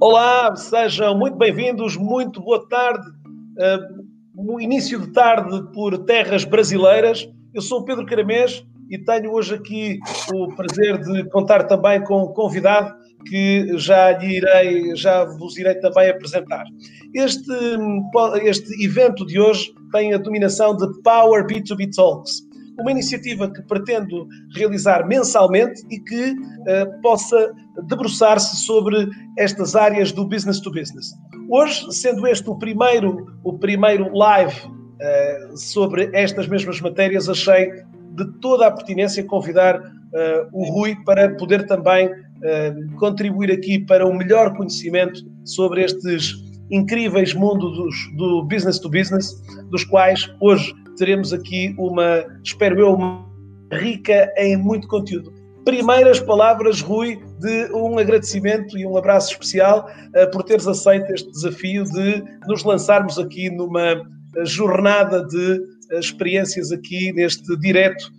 Olá, sejam muito bem-vindos, muito boa tarde, uh, início de tarde por terras brasileiras. Eu sou o Pedro Caramês e tenho hoje aqui o prazer de contar também com um convidado que já lhe irei, já vos irei também apresentar. Este, este evento de hoje tem a dominação de Power B2B Talks uma iniciativa que pretendo realizar mensalmente e que uh, possa debruçar-se sobre estas áreas do business to business. Hoje, sendo este o primeiro, o primeiro live uh, sobre estas mesmas matérias, achei de toda a pertinência convidar uh, o Rui para poder também contribuir aqui para um melhor conhecimento sobre estes incríveis mundos do business to business, dos quais hoje teremos aqui uma, espero eu, uma rica em muito conteúdo. Primeiras palavras, Rui, de um agradecimento e um abraço especial uh, por teres aceito este desafio de nos lançarmos aqui numa eh, jornada de uh, experiências aqui neste direto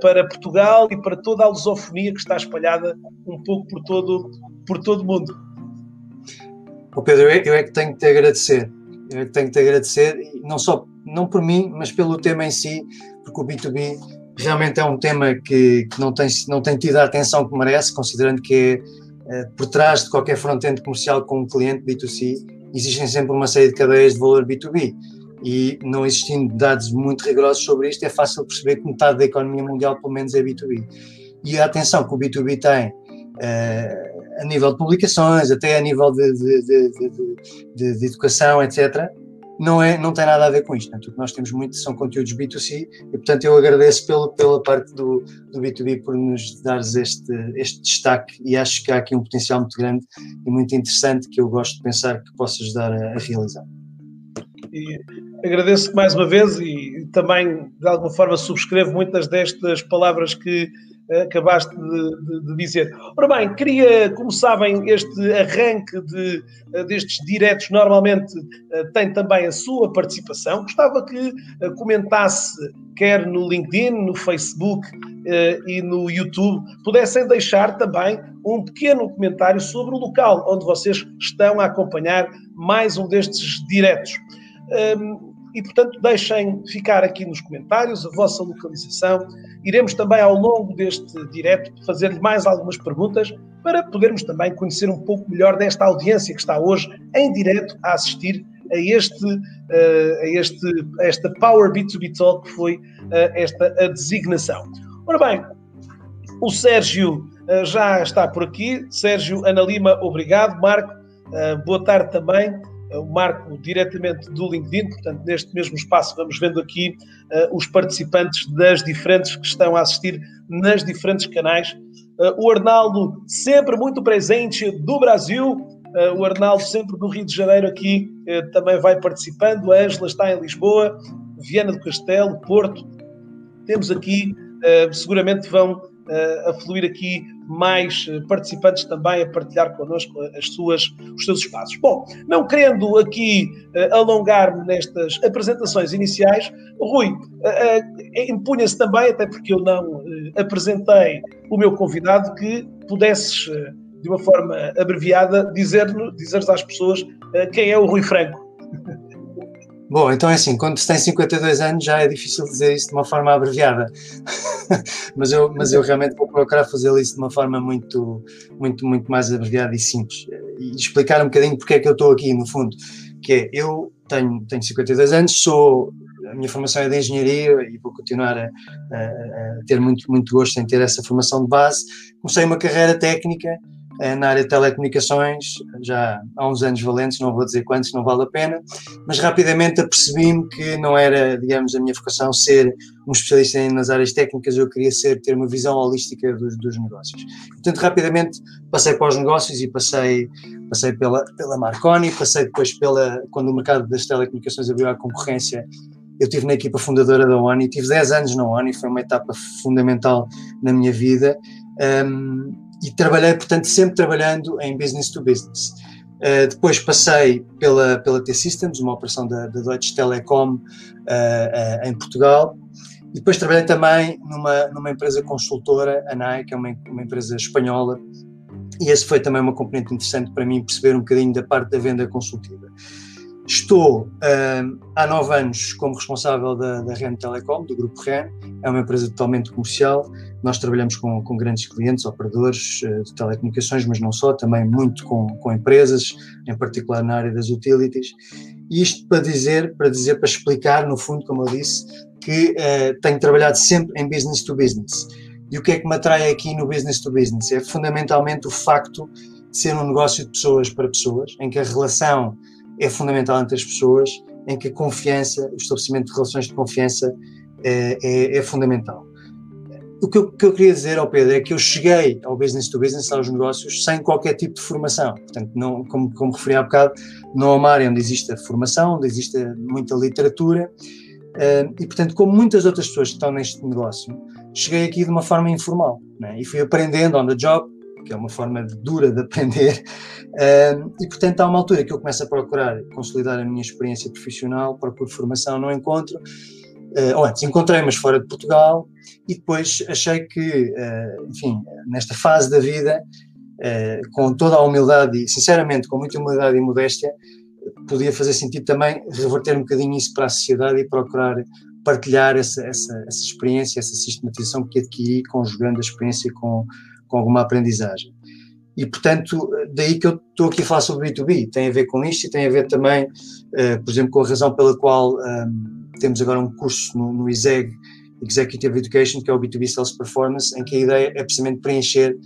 para Portugal e para toda a lusofonia que está espalhada um pouco por todo, por todo o mundo. Oh Pedro, eu é que tenho que te agradecer. Eu é que tenho que te agradecer, não só não por mim, mas pelo tema em si, porque o B2B realmente é um tema que, que não, tem, não tem tido a atenção que merece, considerando que é, por trás de qualquer front-end comercial com um cliente B2C, existem sempre uma série de cadeias de valor B2B. E não existindo dados muito rigorosos sobre isto, é fácil perceber que metade da economia mundial, pelo menos, é B2B. E a atenção que o B2B tem é, a nível de publicações, até a nível de, de, de, de educação, etc., não, é, não tem nada a ver com isto. Né? O que nós temos muito são conteúdos B2C e, portanto, eu agradeço pelo, pela parte do, do B2B por nos dares este, este destaque e acho que há aqui um potencial muito grande e muito interessante que eu gosto de pensar que possa ajudar a, a realizar. E agradeço mais uma vez e também, de alguma forma, subscrevo muitas destas palavras que acabaste de, de, de, dizer. Ora bem, queria, como sabem, este arranque de, destes diretos normalmente eh, tem também a sua participação. Gostava que eh, comentasse, quer no LinkedIn, no Facebook eh, e no YouTube, pudessem deixar também um pequeno comentário sobre o local onde vocês estão a acompanhar mais um destes diretos. Ehm, e, portanto, deixem ficar aqui nos comentários a vossa localização. Iremos também, ao longo deste direto, fazer-lhe mais algumas perguntas para podermos também conhecer um pouco melhor desta audiência que está hoje em direto a assistir a este, uh, a este a esta Power B2B Talk que foi uh, esta a designação. Ora bem, o Sérgio uh, já está por aqui. Sérgio Ana Lima, obrigado. Marco, boa tarde também o Marco diretamente do LinkedIn, portanto, neste mesmo espaço vamos vendo aqui uh, os participantes das diferentes que estão a assistir nas diferentes canais. Uh, o Arnaldo, sempre muito presente do Brasil, uh, o Arnaldo, sempre do Rio de Janeiro, aqui também vai participando. A Ângela está em Lisboa, Viana do Castelo, Porto. Temos aqui, seguramente vão a fluir aqui mais eh, participantes também a partilhar connosco as suas, os seus espaços. Bom, não querendo aqui uh, alongar-me nestas apresentações iniciais, Rui, uh, impunha-se também, até porque eu não apresentei o meu convidado, que pudesses, de uma forma abreviada, dizer-nos dizer às pessoas quem é o Rui Franco. Bom, então é assim, quando se tem 52 anos já é difícil dizer isso de uma forma abreviada, mas, eu, mas eu realmente vou procurar fazer isso de uma forma muito, muito, muito mais abreviada e simples. E explicar um bocadinho porque é que eu estou aqui, no fundo, que é, eu tenho, tenho 52 anos, sou, a minha formação é de engenharia e vou continuar a, a, a ter muito, muito gosto em ter essa formação de base, comecei uma carreira técnica na área de telecomunicações, já há uns anos valentes, não vou dizer quantos, não vale a pena, mas rapidamente apercebi-me que não era, digamos, a minha vocação ser um especialista nas áreas técnicas, eu queria ser, ter uma visão holística dos, dos negócios. Portanto, rapidamente passei para os negócios e passei, passei pela, pela Marconi, passei depois pela, quando o mercado das telecomunicações abriu à concorrência, eu estive na equipa fundadora da ONU, tive 10 anos na ONU, foi uma etapa fundamental na minha vida. Um, e trabalhei, portanto, sempre trabalhando em business to business. Uh, depois passei pela, pela T-Systems, uma operação da, da Deutsche Telekom uh, uh, em Portugal. E depois trabalhei também numa, numa empresa consultora, a NAI, que é uma, uma empresa espanhola. E esse foi também uma componente interessante para mim perceber um bocadinho da parte da venda consultiva. Estou uh, há nove anos como responsável da, da REN Telecom, do grupo REN, é uma empresa totalmente comercial. Nós trabalhamos com, com grandes clientes, operadores uh, de telecomunicações, mas não só, também muito com, com empresas, em particular na área das utilities. Isto para dizer, para dizer, para explicar, no fundo, como eu disse, que uh, tenho trabalhado sempre em business to business. E o que é que me atrai aqui no business to business? É fundamentalmente o facto de ser um negócio de pessoas para pessoas, em que a relação é fundamental entre as pessoas, em que a confiança, o estabelecimento de relações de confiança é, é, é fundamental. O que eu, que eu, queria dizer ao Pedro é que eu cheguei ao business to business, aos negócios, sem qualquer tipo de formação. Portanto, não, como, como referi há bocado, não é uma área onde existe formação, onde existe muita literatura. Uh, e, portanto, como muitas outras pessoas que estão neste negócio, cheguei aqui de uma forma informal. Né? E fui aprendendo on the job, que é uma forma dura de aprender, e portanto há uma altura que eu começo a procurar consolidar a minha experiência profissional, procuro formação, não encontro, uh, ou antes encontrei, mas fora de Portugal, e depois achei que, uh, enfim, nesta fase da vida, com toda a humildade e, sinceramente, com muita humildade e modéstia, podia fazer sentido também reverter um bocadinho isso para a sociedade e procurar partilhar essa, essa, essa experiência, essa sistematização que adquiri conjugando a experiência com, com alguma aprendizagem. E, portanto, daí que eu estou aqui a falar sobre B2B. Tem a ver com isto e tem a ver também, uh, por exemplo, com a razão pela qual um, ehm, temos agora um curso no, no ISEG, Executive Education, que é o B2B Sales Performance, em que a ideia é precisamente preencher,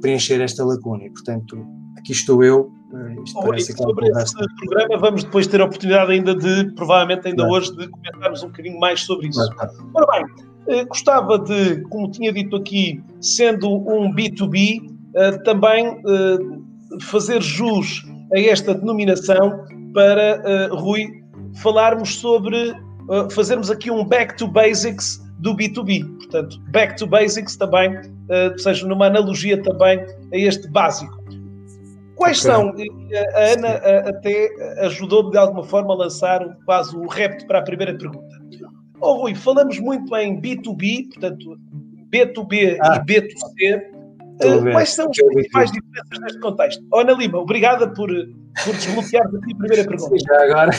preencher esta lacuna. E, portanto, aqui estou eu. Uh, sobre esse programa vamos depois ter a oportunidade ainda de, provavelmente ainda hoje, de comentarmos um bocadinho mais sobre isso. Ora bem, eh, gostava de, como tinha dito aqui, sendo um B2B, eh, também eh, fazer jus a esta denominação para, Rui, falarmos sobre, fazermos aqui um back to basics do B2B. Portanto, back to basics também, ou seja, numa analogia também a este básico. Quais okay. são, a Ana até ajudou-me de alguma forma a lançar quase o repto para a primeira pergunta. Oh, Rui, falamos muito em B2B, portanto, B2B ah, e B2C. Uh, quais são as principais diferenças neste contexto? Ana Lima, obrigada por, por desbloquear a primeira pergunta. Sim, já agora,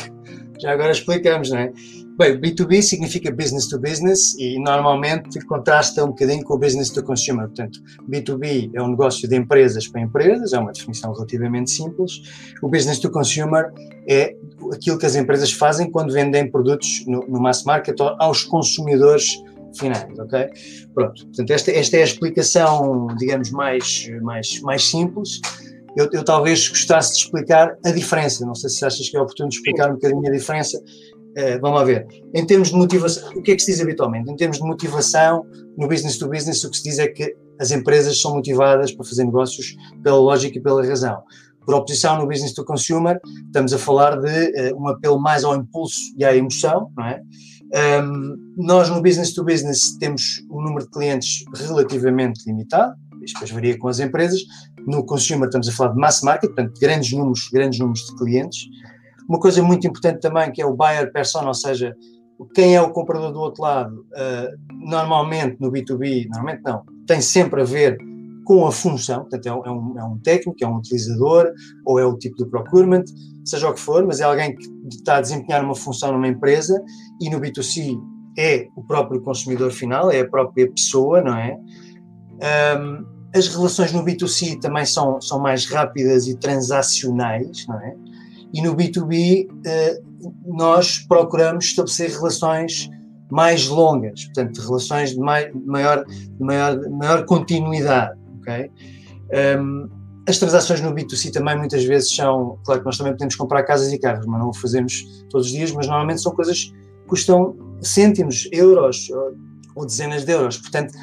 já agora explicamos, não é? Bem, B2B significa business to business e normalmente contrasta um bocadinho com o business to consumer. Portanto, B2B é um negócio de empresas para empresas, é uma definição relativamente simples. O business to consumer é aquilo que as empresas fazem quando vendem produtos no, no mass market aos consumidores finais, ok? Pronto, portanto, esta, esta é a explicação, digamos, mais, mais, mais simples. Eu, eu, talvez gostasse de explicar a diferença. Não sei se achas que é oportuno explicar um bocadinho a diferença. Uh, vamos lá ver. Em termos de motivação, o que é que se diz habitualmente? Em termos de motivação, no business to business, o que se diz é que as empresas são motivadas para fazer negócios pela lógica e pela razão. Por oposição, no business to consumer, estamos a falar de uh, um apelo mais ao impulso e à emoção, não é? Um, nós no business to business temos um número de clientes relativamente limitado, isto depois varia com as empresas. No consumer estamos a falar de mass market, portanto, grandes números, grandes números de clientes. Uma coisa muito importante também que é o buyer persona, ou seja, quem é o comprador do outro lado, uh, normalmente no B2B, normalmente não, tem sempre a ver com a função, portanto, é um, é um, técnico, é um utilizador, ou é o tipo de procurement, seja o que for, mas é alguém que está a desempenhar uma função numa empresa e no B2C é o próprio consumidor final, é a própria pessoa, não é? Um, as relações no B2C também são, são mais rápidas e transacionais, não é? E no B2B uh, eh, nós procuramos estabelecer relações mais longas, portanto, relações de, mai, maior, maior, maior continuidade ok? Um, as transações no B2C também muitas vezes são, claro que nós também podemos comprar casas e carros, mas não o fazemos todos os dias, mas normalmente são coisas que custam cêntimos, euros ou, dezenas de euros. Portanto,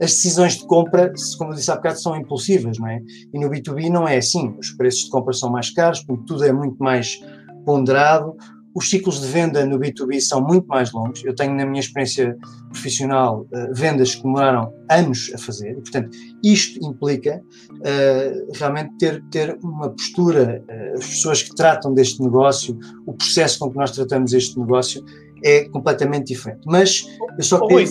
as decisões de compra, como eu disse há bocado, são impulsivas, não é? E no B2B não é assim. Os preços de compra são mais caros, tudo é muito mais ponderado. Os ciclos de venda no B2B são muito mais longos. Eu tenho, na minha experiência profissional, uh, vendas que demoraram anos a fazer. E, portanto, isto implica uh, realmente ter, ter uma postura. Uh, as pessoas que tratam deste negócio, o processo com que nós tratamos este negócio é completamente diferente. Mas eu só queria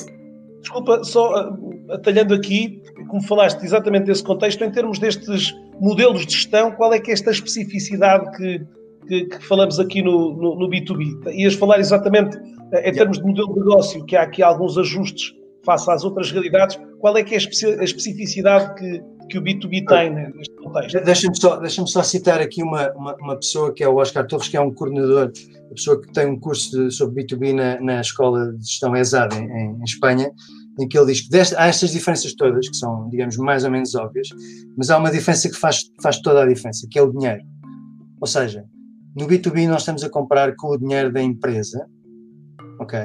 desculpa, só atalhando aqui, como falaste exatamente desse contexto, em termos destes modelos de gestão, qual é que é esta especificidade que, que, que falamos aqui no, no, no, B2B? Ias falar exatamente uh, em termos de modelo de negócio, que há aqui alguns ajustes face às outras realidades, qual é que é a especificidade que, que o B2B tem né, neste contexto? Deixa-me só, deixa só citar aqui uma, uma, uma, pessoa que é o Oscar Torres, que é um coordenador, a pessoa que tem um curso de, sobre B2B na, na Escola de Gestão ESAD em, em, Espanha, em que ele diz que deste, há estas diferenças todas, que são, digamos, mais ou menos óbvias, mas há uma diferença que faz, faz toda a diferença, que é o dinheiro. Ou seja, no B2B nós estamos a comprar com o dinheiro da empresa, ok?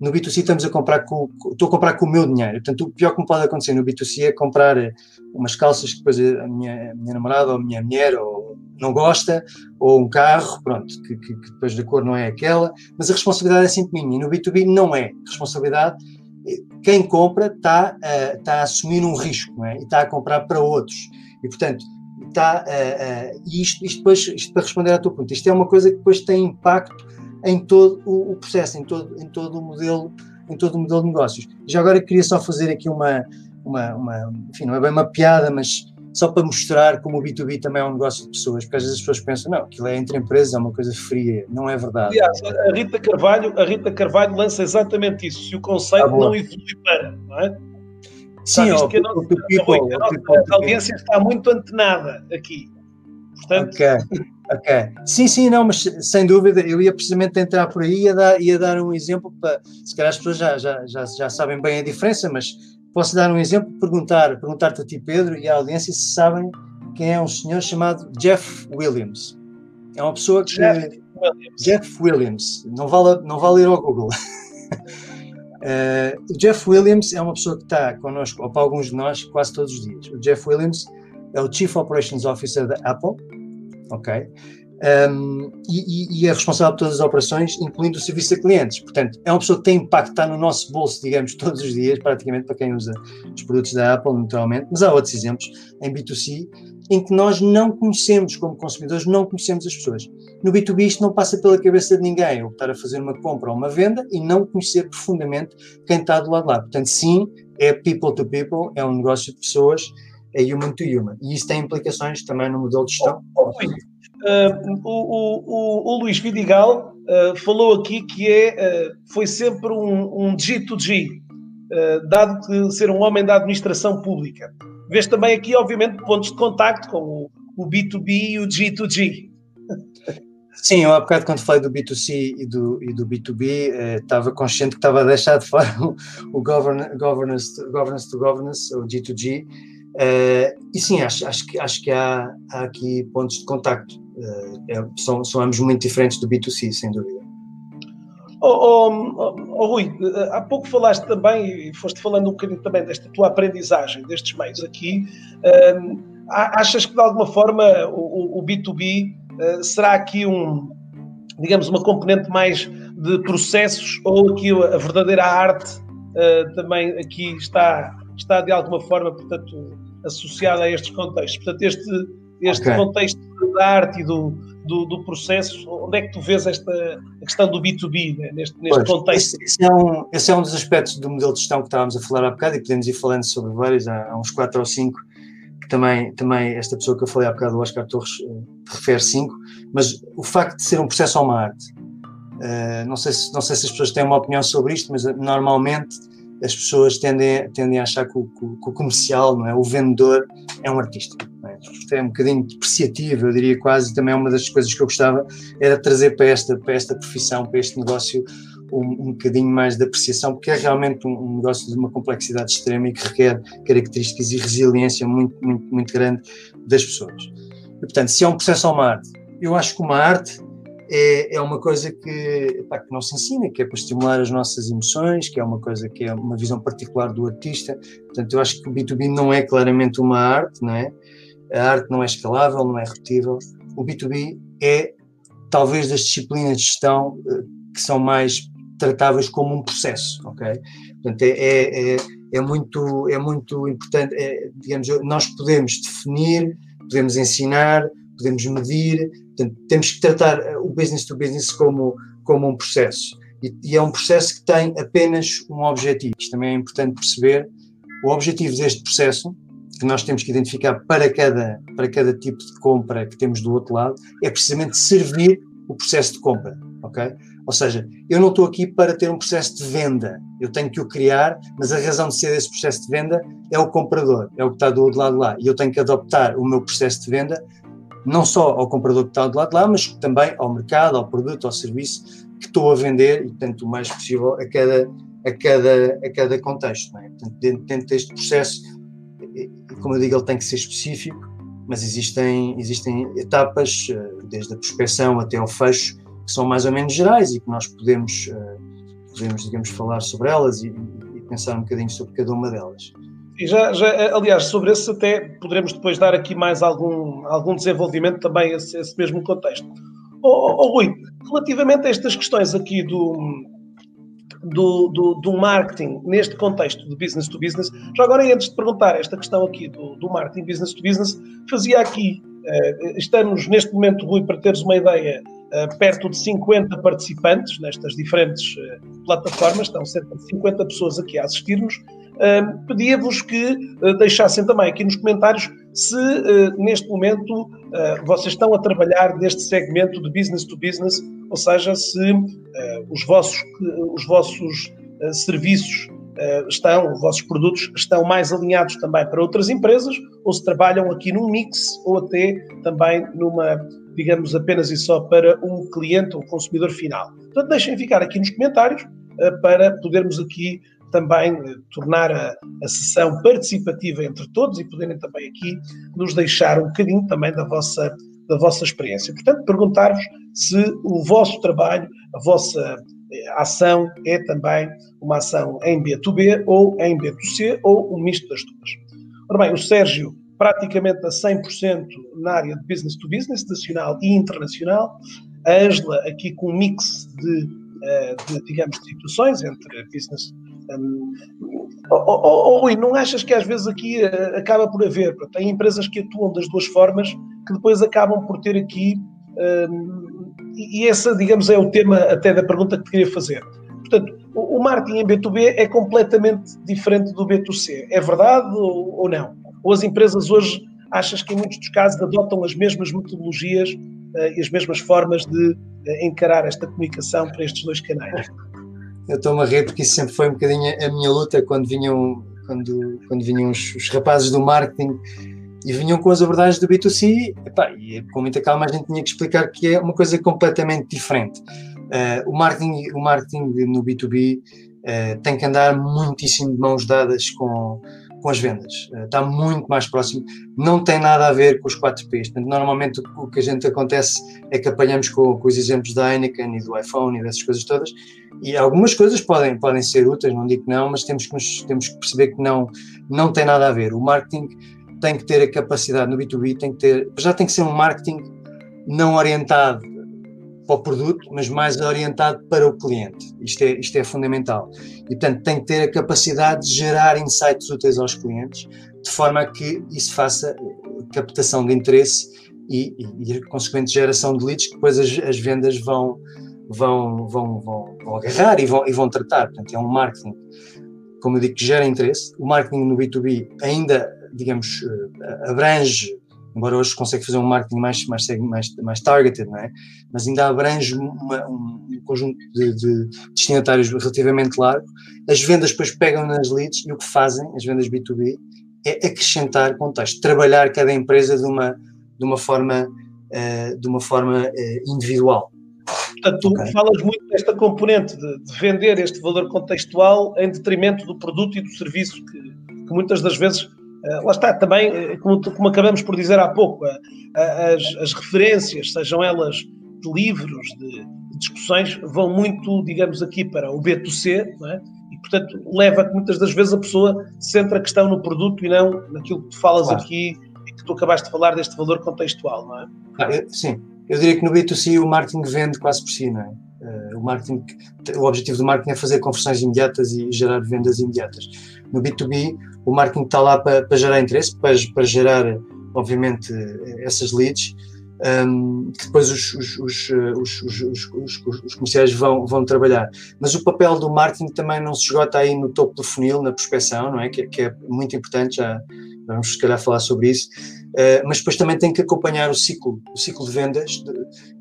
No B2C estamos a comprar com, estou a comprar com o meu dinheiro. Portanto, o pior que me pode acontecer no B2C é comprar eh, umas calças que depois a minha, a minha namorada ou a minha mulher ou não gosta, ou um carro, pronto, que, que, que, depois da cor não é aquela, mas a responsabilidade é sempre minha. E no B2B não é. A responsabilidade, eh, quem compra está, uh, está a assumir um risco, é? E está a comprar para outros. E, portanto, está, uh, uh, isto, isto, depois, isto para responder à tua pergunta, isto é uma coisa que depois tem impacto em todo o, o, processo, em todo, em todo o modelo, em todo o modelo de negócios. Já agora queria só fazer aqui uma, uma, uma enfim, não é bem uma piada, mas só para mostrar como o B2B também é um negócio de pessoas, porque às vezes as pessoas pensam, não, aquilo é entre empresas, é uma coisa fria, não é verdade. Aliás, a Rita Carvalho, a Rita Carvalho lança exatamente isso, se o conceito ah, não evolui para, não é? Sim, ó, que people, nossa, a nossa audiência está muito antenada aqui. Portanto, ok, ok. Sim, sim, não, mas sem dúvida, eu ia precisamente entrar por aí e ia dar, ia dar um exemplo para. Se calhar as pessoas já, já, já, já sabem bem a diferença, mas posso dar um exemplo, perguntar, perguntar-te a ti, Pedro, e à audiência se sabem quem é um senhor chamado Jeff Williams. É uma pessoa que. Jeff Williams. Jeff Williams. Não vale, não vale ir ao Google. Uh, o Jeff Williams é uma pessoa que está connosco, ou para alguns de nós, quase todos os dias. O Jeff Williams é o Chief Operations Officer da Apple, ok? Um, e, e, é responsável por todas as operações, incluindo o serviço a clientes. Portanto, é uma pessoa que tem impacto, está no nosso bolso, digamos, todos os dias, praticamente para quem usa os produtos da Apple, naturalmente. Mas há outros exemplos em B2C em que nós não conhecemos, como consumidores, não conhecemos as pessoas. No B2B isto não passa pela cabeça de ninguém, optar a fazer uma compra ou uma venda e não conhecer profundamente quem está do lado lá. Portanto, sim, é people to people, é um negócio de pessoas é human to human. E isso tem implicações também no modelo de gestão. Oh, oh, uh, o, o, o, Luís Vidigal uh, falou aqui que é, uh, foi sempre um, um G2G, dado que ser um homem da administração pública. Vês também aqui, obviamente, pontos de contacto com o, o B2B e o G2G. Sim, eu há bocado quando falei do B2C e do, e do B2B, eh, estava consciente que estava a deixar de fora o, o governance, governance, to governance, o G2G, Uh, e sim, acho, acho, que, acho que há, há aqui pontos de contacto. Uh, é, são, são ambos muito diferentes do B2C, sem dúvida. Oh, oh, oh, Rui, há pouco falaste também, e foste falando um bocadinho também desta tua aprendizagem destes meios aqui. Uh, achas que de alguma forma o, o B2B será aqui um, digamos, uma componente mais de processos ou aqui a verdadeira arte também aqui está está de alguma forma, portanto, associada a estes contextos. Portanto, este, este okay. contexto da arte e do, do, do, processo, onde é que tu vês esta a questão do B2B né, neste, neste pois, contexto? Esse, esse, é um, esse é um dos aspectos do modelo de gestão que estávamos a falar há bocado e podemos ir falando sobre vários, há, há uns quatro ou cinco também, também esta pessoa que eu falei há bocado, o Oscar Torres, uh, refere cinco, mas o facto de ser um processo ou uma arte, uh, não, sei se, não sei se as pessoas têm uma opinião sobre isto, mas uh, normalmente as pessoas tendem, tendem a achar que o, que o, comercial, não é? o vendedor, é um artista. É? É um bocadinho depreciativo, eu diria quase, também é uma das coisas que eu gostava, era trazer para esta, para esta profissão, para este negócio, um, um bocadinho mais de apreciação, porque é realmente um, um, negócio de uma complexidade extrema e que requer características e resiliência muito, muito, muito grande das pessoas. E, portanto, se é um processo ou uma arte, eu acho que uma arte é, é uma coisa que, pá, que não se ensina, que é para estimular as nossas emoções, que é uma coisa que é uma visão particular do artista. Portanto, eu acho que o B2B não é claramente uma arte, não é? A arte não é escalável, não é repetível. O B2B é talvez das disciplinas de gestão eh, que são mais tratáveis como um processo, ok? Portanto, é, é, é, é muito, é muito importante, é, digamos, nós podemos definir, podemos ensinar, podemos medir, portanto, temos que tratar o business to business como, como um processo. E, e, é um processo que tem apenas um objetivo. Isto também é importante perceber. O objetivo deste processo, que nós temos que identificar para cada, para cada tipo de compra que temos do outro lado, é precisamente servir o processo de compra, ok? Ou seja, eu não estou aqui para ter um processo de venda, eu tenho que o criar, mas a razão de ser esse processo de venda é o comprador, é o que está do outro lado lá, e eu tenho que adaptar o meu processo de venda não só ao comprador que está do lado lá, mas também ao mercado, ao produto, ao serviço que estou a vender e, portanto, o mais possível a cada, a cada, a cada contexto. É? Portanto, dentro, dentro deste processo, como eu digo, ele tem que ser específico, mas existem, existem etapas, eh, desde a prospecção até ao fecho, que são mais ou menos gerais e que nós podemos, eh, podemos digamos, falar sobre elas e, e pensar um bocadinho sobre cada uma delas. E já, já, aliás, sobre esse até poderemos depois dar aqui mais algum, algum desenvolvimento também a esse, esse mesmo contexto. Oh, oh, oh, Rui, relativamente a estas questões aqui do, do, do, do, marketing neste contexto de business to business, já agora antes de perguntar esta questão aqui do, do marketing business to business, fazia aqui, uh, estamos neste momento, Rui, para teres uma ideia, perto de 50 participantes nestas diferentes uh, plataformas, estão cerca de 50 pessoas aqui a assistir-nos, Uh, Pedia-vos que deixassem também aqui nos comentários se neste momento vocês estão a trabalhar neste segmento de business to business, ou seja, se os vossos, os vossos serviços estão, os vossos produtos estão mais alinhados também para outras empresas, ou se trabalham aqui num mix, ou até também numa, digamos, apenas e só para um cliente ou consumidor final. Portanto, deixem ficar aqui nos comentários para podermos aqui também eh, tornar a, a sessão participativa entre todos e poderem também aqui nos deixar um bocadinho também da vossa, da vossa experiência. Portanto, perguntar-vos se o vosso trabalho, a vossa eh, ação é também uma ação em B2B ou em B2C ou um misto das duas. Ora bem, o Sérgio praticamente a 100% na área de business to business, nacional e internacional. A Angela aqui com um mix de, eh, de digamos, de situações entre business um, oh, oh, oh, não achas que às vezes aqui uh, acaba por haver? Tem empresas que atuam das duas formas que depois acabam por ter aqui. Um, e esse, digamos, é o tema até da pergunta que te queria fazer. Portanto, o, marketing em B2B é completamente diferente do B2C. É verdade ou não? Ou as empresas hoje achas que em muitos dos casos adotam as mesmas metodologias uh, e as mesmas formas de uh, encarar esta comunicação para estes dois canais? eu estou-me a rir porque isso sempre foi um bocadinho a minha luta quando vinham, quando, quando vinham os, os rapazes do marketing e vinham com as abordagens do B2C epá, e com muita calma a gente tinha que explicar que é uma coisa completamente diferente. Uh, o, marketing, o marketing no B2B uh, eh, tem que andar muitíssimo de mãos dadas com, com as vendas. Uh, está muito mais próximo. Não tem nada a ver com os 4 Ps. Normalmente o que a gente acontece é que apanhamos com, com os exemplos da Heineken e do iPhone e dessas coisas todas e algumas coisas podem, podem ser úteis, não digo que não, mas temos que, nos, temos que perceber que não, não tem nada a ver. O marketing tem que ter a capacidade no B2B, tem que ter, já tem que ser um marketing não orientado para o produto, mas mais orientado para o cliente. Isto é, isto é fundamental. E, portanto, tem que ter a capacidade de gerar insights úteis aos clientes, de forma a que isso faça captação de interesse e, e, e consequente geração de leads, que depois as, as vendas vão, vão, vão, vão, vão agarrar e vão, e vão tratar. Portanto, é um marketing, como eu digo, que gera interesse. O marketing no B2B ainda, digamos, eh, abrange, embora hoje consegue fazer um marketing mais, mais, mais, mais targeted, não é? mas ainda abrange uma, um conjunto de, de, destinatários relativamente largo. As vendas depois pegam nas leads e o que fazem, as vendas B2B, é acrescentar contexto, trabalhar cada empresa de uma, de uma forma, uh, de uma forma uh, individual. Portanto, tu okay. falas muito desta componente de, de, vender este valor contextual em detrimento do produto e do serviço que, que muitas das vezes, uh, lá está também, uh, como, como, acabamos por dizer há pouco, uh, as, as, referências, sejam elas de livros, de, de, discussões, vão muito, digamos aqui, para o B2C, é? e portanto leva a que muitas das vezes a pessoa centra a questão no produto e não naquilo que tu falas claro. aqui e que tu acabaste de falar deste valor contextual, não é? Ah, sim, eu diria que no B2C o marketing vende quase por si, não é? Uh, o, marketing, o objetivo do marketing é fazer conversões imediatas e gerar vendas imediatas. No B2B, o marketing está lá para, para gerar interesse, para, para gerar, obviamente, essas leads, um, que depois os, os, os, os, comerciais vão, vão trabalhar. Mas o papel do marketing também não se esgota aí no topo do funil, na prospecção, não é? Que, que é muito importante, já vamos se calhar falar sobre isso Uh, mas depois também tem que acompanhar o ciclo, o ciclo de vendas de,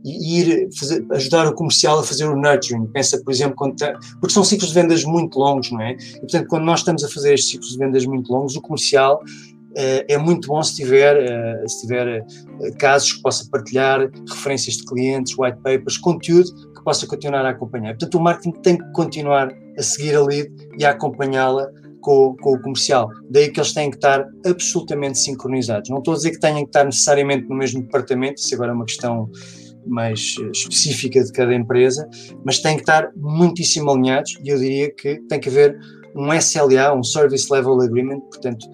e ir fazer, ajudar o comercial a fazer o nurturing. Pensa, por exemplo, quando tá, porque são ciclos de vendas muito longos, não é? E, portanto, quando nós estamos a fazer estes ciclos de vendas muito longos, o comercial uh, é muito bom se tiver, uh, se tiver casos que possa partilhar, referências de clientes, white papers, conteúdo que possa continuar a acompanhar. Portanto, o marketing tem que continuar a seguir a lead e a acompanhá-la com, com, o comercial. Daí que eles têm que estar absolutamente sincronizados. Não estou a dizer que tenham que estar necessariamente no mesmo departamento, isso agora é uma questão mais eh, específica de cada empresa, mas têm que estar muitíssimo alinhados e eu diria que tem que haver um SLA, um Service Level Agreement, portanto,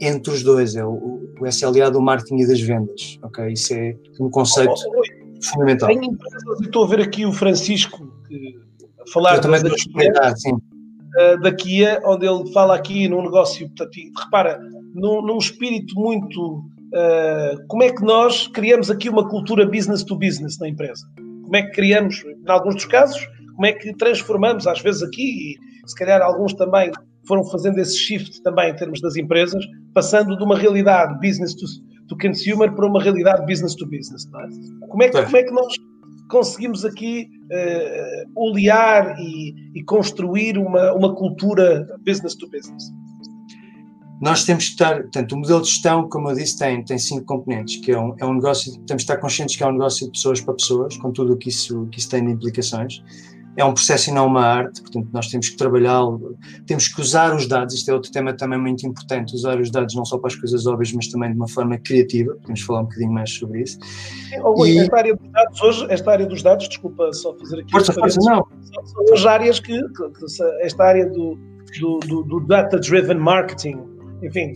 entre os dois, é o, o SLA do marketing e das vendas, ok? Isso é um conceito oh, oh, fundamental. Em empresas, estou a ver aqui o Francisco que, a falar... Eu também das, das, sim uh, da Kia, onde ele fala aqui num negócio, portanto, repara, num, num espírito muito. Uh, como é que nós criamos aqui uma cultura business to business na empresa? Como é que criamos, em alguns dos casos, como é que transformamos, às vezes aqui, e se calhar alguns também foram fazendo esse shift também em termos das empresas, passando de uma realidade business to, to consumer para uma realidade business to business. É? Como, é que, como é que nós conseguimos aqui uh, e, e, construir uma, uma cultura business to business? Nós temos que estar, portanto, o modelo de gestão, como eu disse, tem, tem cinco componentes, que é um, é um negócio, temos que estar conscientes que é um negócio de pessoas para pessoas, com tudo o que isso, que isso tem de implicações é um processo e não uma arte, portanto nós temos que trabalhá-lo, temos que usar os dados, isto é outro tema também muito importante, usar os dados não só para as coisas óbvias, mas também de uma forma criativa, podemos falar um bocadinho mais sobre isso. Oh, e... Esta área dos dados hoje, esta área dos dados, desculpa só fazer aqui... Força, força, não. São as áreas que, esta área do, do, do, do data-driven marketing, enfim,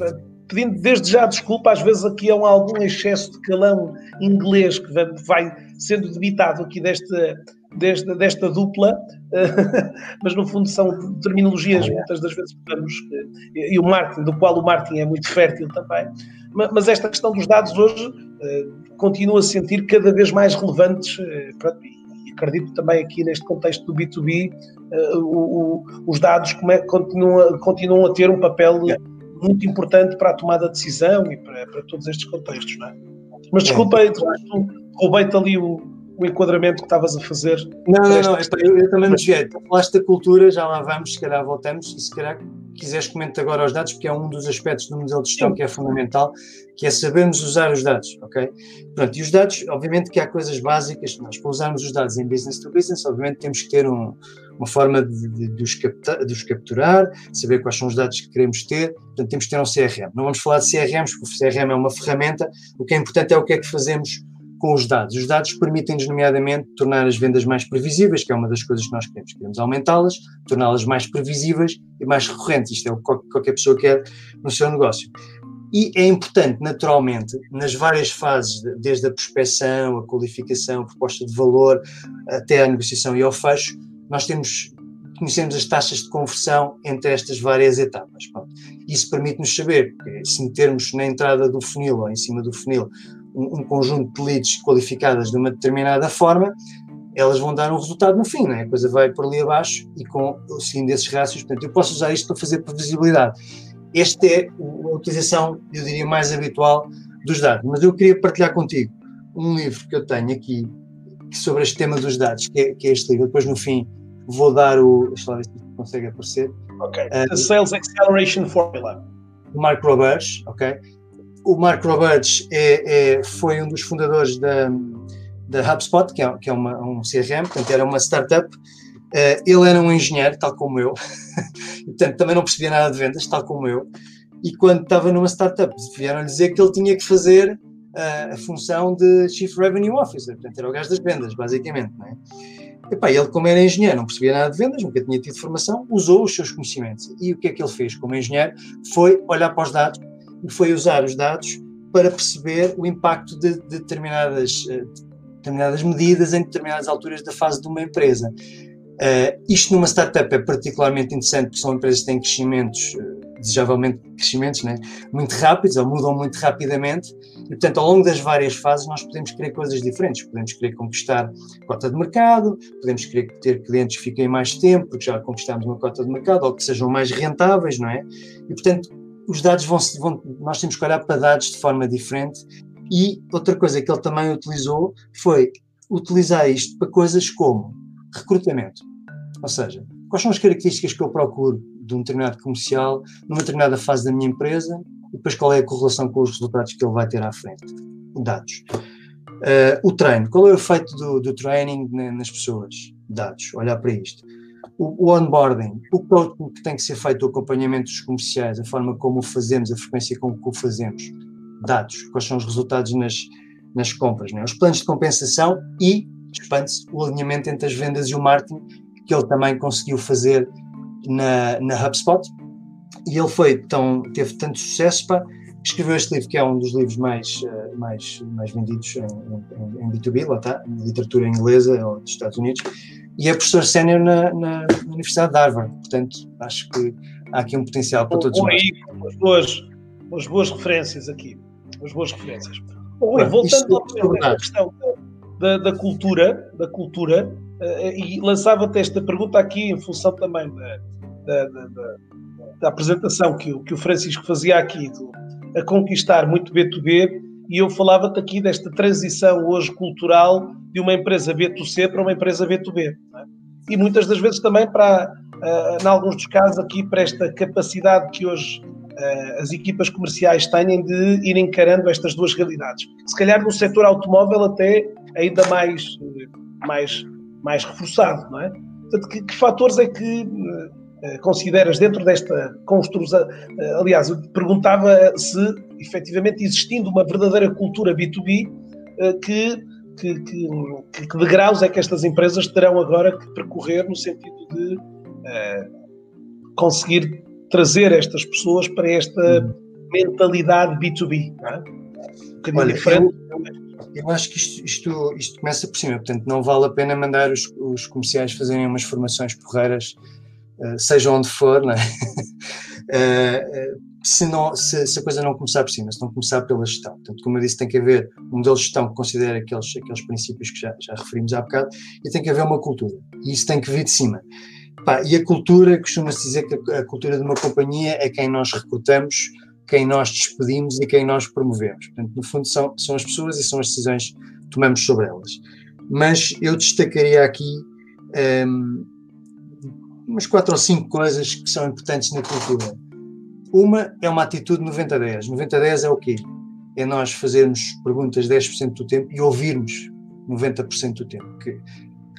pedindo desde já desculpa, às vezes aqui há um, algum excesso de calão inglês que vai sendo debitado aqui desta desta, desta dupla, mas no fundo são terminologias muitas das vezes falamos, e o marketing, do qual o marketing é muito fértil também, mas esta questão dos dados hoje eh, continua a sentir cada vez mais relevantes, eh, e acredito também aqui neste contexto do B2B, eh, os dados continuam, continuam a ter um papel muito importante para a tomada de decisão e para, para todos estes contextos, não é? Mas desculpa, é. roubei-te ali o, o enquadramento que estavas a fazer. Não, não, não, eu, eu, também me desviei. Falaste da cultura, já lá vamos, se calhar voltamos, e se calhar quiseres comentar agora os dados, porque é um dos aspectos do modelo de gestão que é fundamental, que é sabermos usar os dados, ok? Pronto, e os dados, obviamente que há coisas básicas, nós para usarmos os dados em business to business, obviamente temos que ter um, uma forma de, de, de, os captar, de, os capturar, saber quais são os dados que queremos ter, portanto temos que ter um CRM. Não vamos falar de CRMs, porque o CRM é uma ferramenta, o que é importante é o que é que fazemos com os dados. Os dados permitem-nos, nomeadamente, tornar as vendas mais previsíveis, que é uma das coisas que nós queremos. Queremos aumentá-las, torná-las mais previsíveis e mais recorrentes. Isto é o que qualquer pessoa quer no seu negócio. E é importante, naturalmente, nas várias fases, desde a prospecção, a qualificação, a proposta de valor, até a negociação e ao fecho, nós temos conhecemos as taxas de conversão entre estas várias etapas. Pronto. Isso permite-nos saber se metermos na entrada do funil ou em cima do funil um, um conjunto de leads qualificadas de uma determinada forma, elas vão dar um resultado no fim, né? a coisa vai por ali abaixo e com o seguindo desses rácios, portanto, eu posso usar isto para fazer previsibilidade. Esta é a utilização, eu diria, mais habitual dos dados, mas eu queria partilhar contigo um livro que eu tenho aqui sobre este tema dos dados, que é, que é este livro. Depois, no fim, vou dar o. Deixa lá ver se consegue aparecer. Ok. Uh, The Sales Acceleration Formula. Mark Roberts, ok? O Mark Roberts é, é, foi um dos fundadores da, da HubSpot, que é, que é uma, um CRM, portanto era uma startup. Uh, ele era um engenheiro, tal como eu, portanto também não percebia nada de vendas, tal como eu. E quando estava numa startup, vieram dizer que ele tinha que fazer uh, a função de Chief Revenue Officer, portanto era o gajo das vendas, basicamente. Não é? Epá, ele, como era engenheiro, não percebia nada de vendas, nunca tinha tido formação, usou os seus conhecimentos. E o que é que ele fez como engenheiro? Foi olhar para os dados foi usar os dados para perceber o impacto de, de determinadas, uh, determinadas medidas em determinadas alturas da fase de uma empresa. Uh, isto numa startup é particularmente interessante porque são empresas que têm crescimentos, uh, desejavelmente crescimentos, né? muito rápidos ou mudam muito rapidamente e, portanto, ao longo das várias fases nós podemos querer coisas diferentes. Podemos querer conquistar cota de mercado, podemos querer ter clientes que fiquem mais tempo porque já conquistamos uma cota de mercado ou que sejam mais rentáveis, não é? E, portanto, os dados vão, vão nós temos que olhar para dados de forma diferente e outra coisa que ele também utilizou foi utilizar isto para coisas como recrutamento. Ou seja, quais são as características que eu procuro de um determinado comercial numa determinada fase da minha empresa e depois qual é a correlação com os resultados que ele vai ter à frente. Dados. Uh, o treino. Qual é o efeito do, do training nas pessoas? Dados. Olhar para isto. O, o onboarding. O coaching que tem que ser feito, o acompanhamento dos comerciais, a forma como o fazemos, a frequência com que o fazemos. Dados. Quais são os resultados nas, nas compras. Né? Os planos de compensação e expande-se o alinhamento entre as vendas e o marketing, que ele também conseguiu fazer na, na HubSpot. E ele foi tão, teve tanto sucesso para escreveu este livro, que é um dos livros mais, uh, mais, mais vendidos em, em, em, B2B, lá está, literatura inglesa ou dos Estados Unidos, e é professor sénior na, na, na, Universidade de Harvard. Portanto, acho que há aqui um potencial para todos nós. Aí, as boas, as boas referências aqui. As boas referências. Bom, voltando à questão da, da cultura, da cultura uh, e lançava-te esta pergunta aqui em função também da, da, da, da apresentação que, que o Francisco fazia aqui, do, a conquistar muito B2B, e eu falava-te aqui desta transição hoje cultural de uma empresa B2C para uma empresa B2B. É? E muitas das vezes também para, uh, em alguns dos casos aqui, para esta capacidade que hoje uh, as equipas comerciais têm de ir encarando estas duas realidades. Se calhar no setor automóvel até ainda mais, mais, mais reforçado, não é? Portanto, que, que fatores é que uh, consideras dentro desta construção? Aliás, eu perguntava se efetivamente existindo uma verdadeira cultura B2B, uh, que, que, que, que degraus é que estas empresas terão agora que percorrer no sentido de conseguir trazer estas pessoas para esta uhum. mentalidade B2B, não é? Um Olha, diferente. Eu eu acho que isto, isto, isto, começa por cima, portanto, não vale a pena mandar os, os comerciais fazerem umas formações porreiras, uh, seja onde for, não é? uh, se, não, se, se, a coisa não começar por cima, se não começar pela gestão. Portanto, como eu disse, tem que haver um modelo de gestão que considere aqueles, aqueles princípios que já, já referimos há bocado e tem que haver uma cultura. E isso tem que vir de cima. Pá, e a cultura, costuma-se dizer que a, cultura de uma companhia é quem nós recrutamos, quem nós despedimos e quem nós promovemos. Portanto, no fundo, são, são as pessoas e são as decisões que tomamos sobre elas. Mas eu destacaria aqui um, umas quatro ou cinco coisas que são importantes na cultura. Uma é uma atitude 90-10. 90-10 é o quê? É nós fazermos perguntas 10% do tempo e ouvirmos 90% do tempo. Que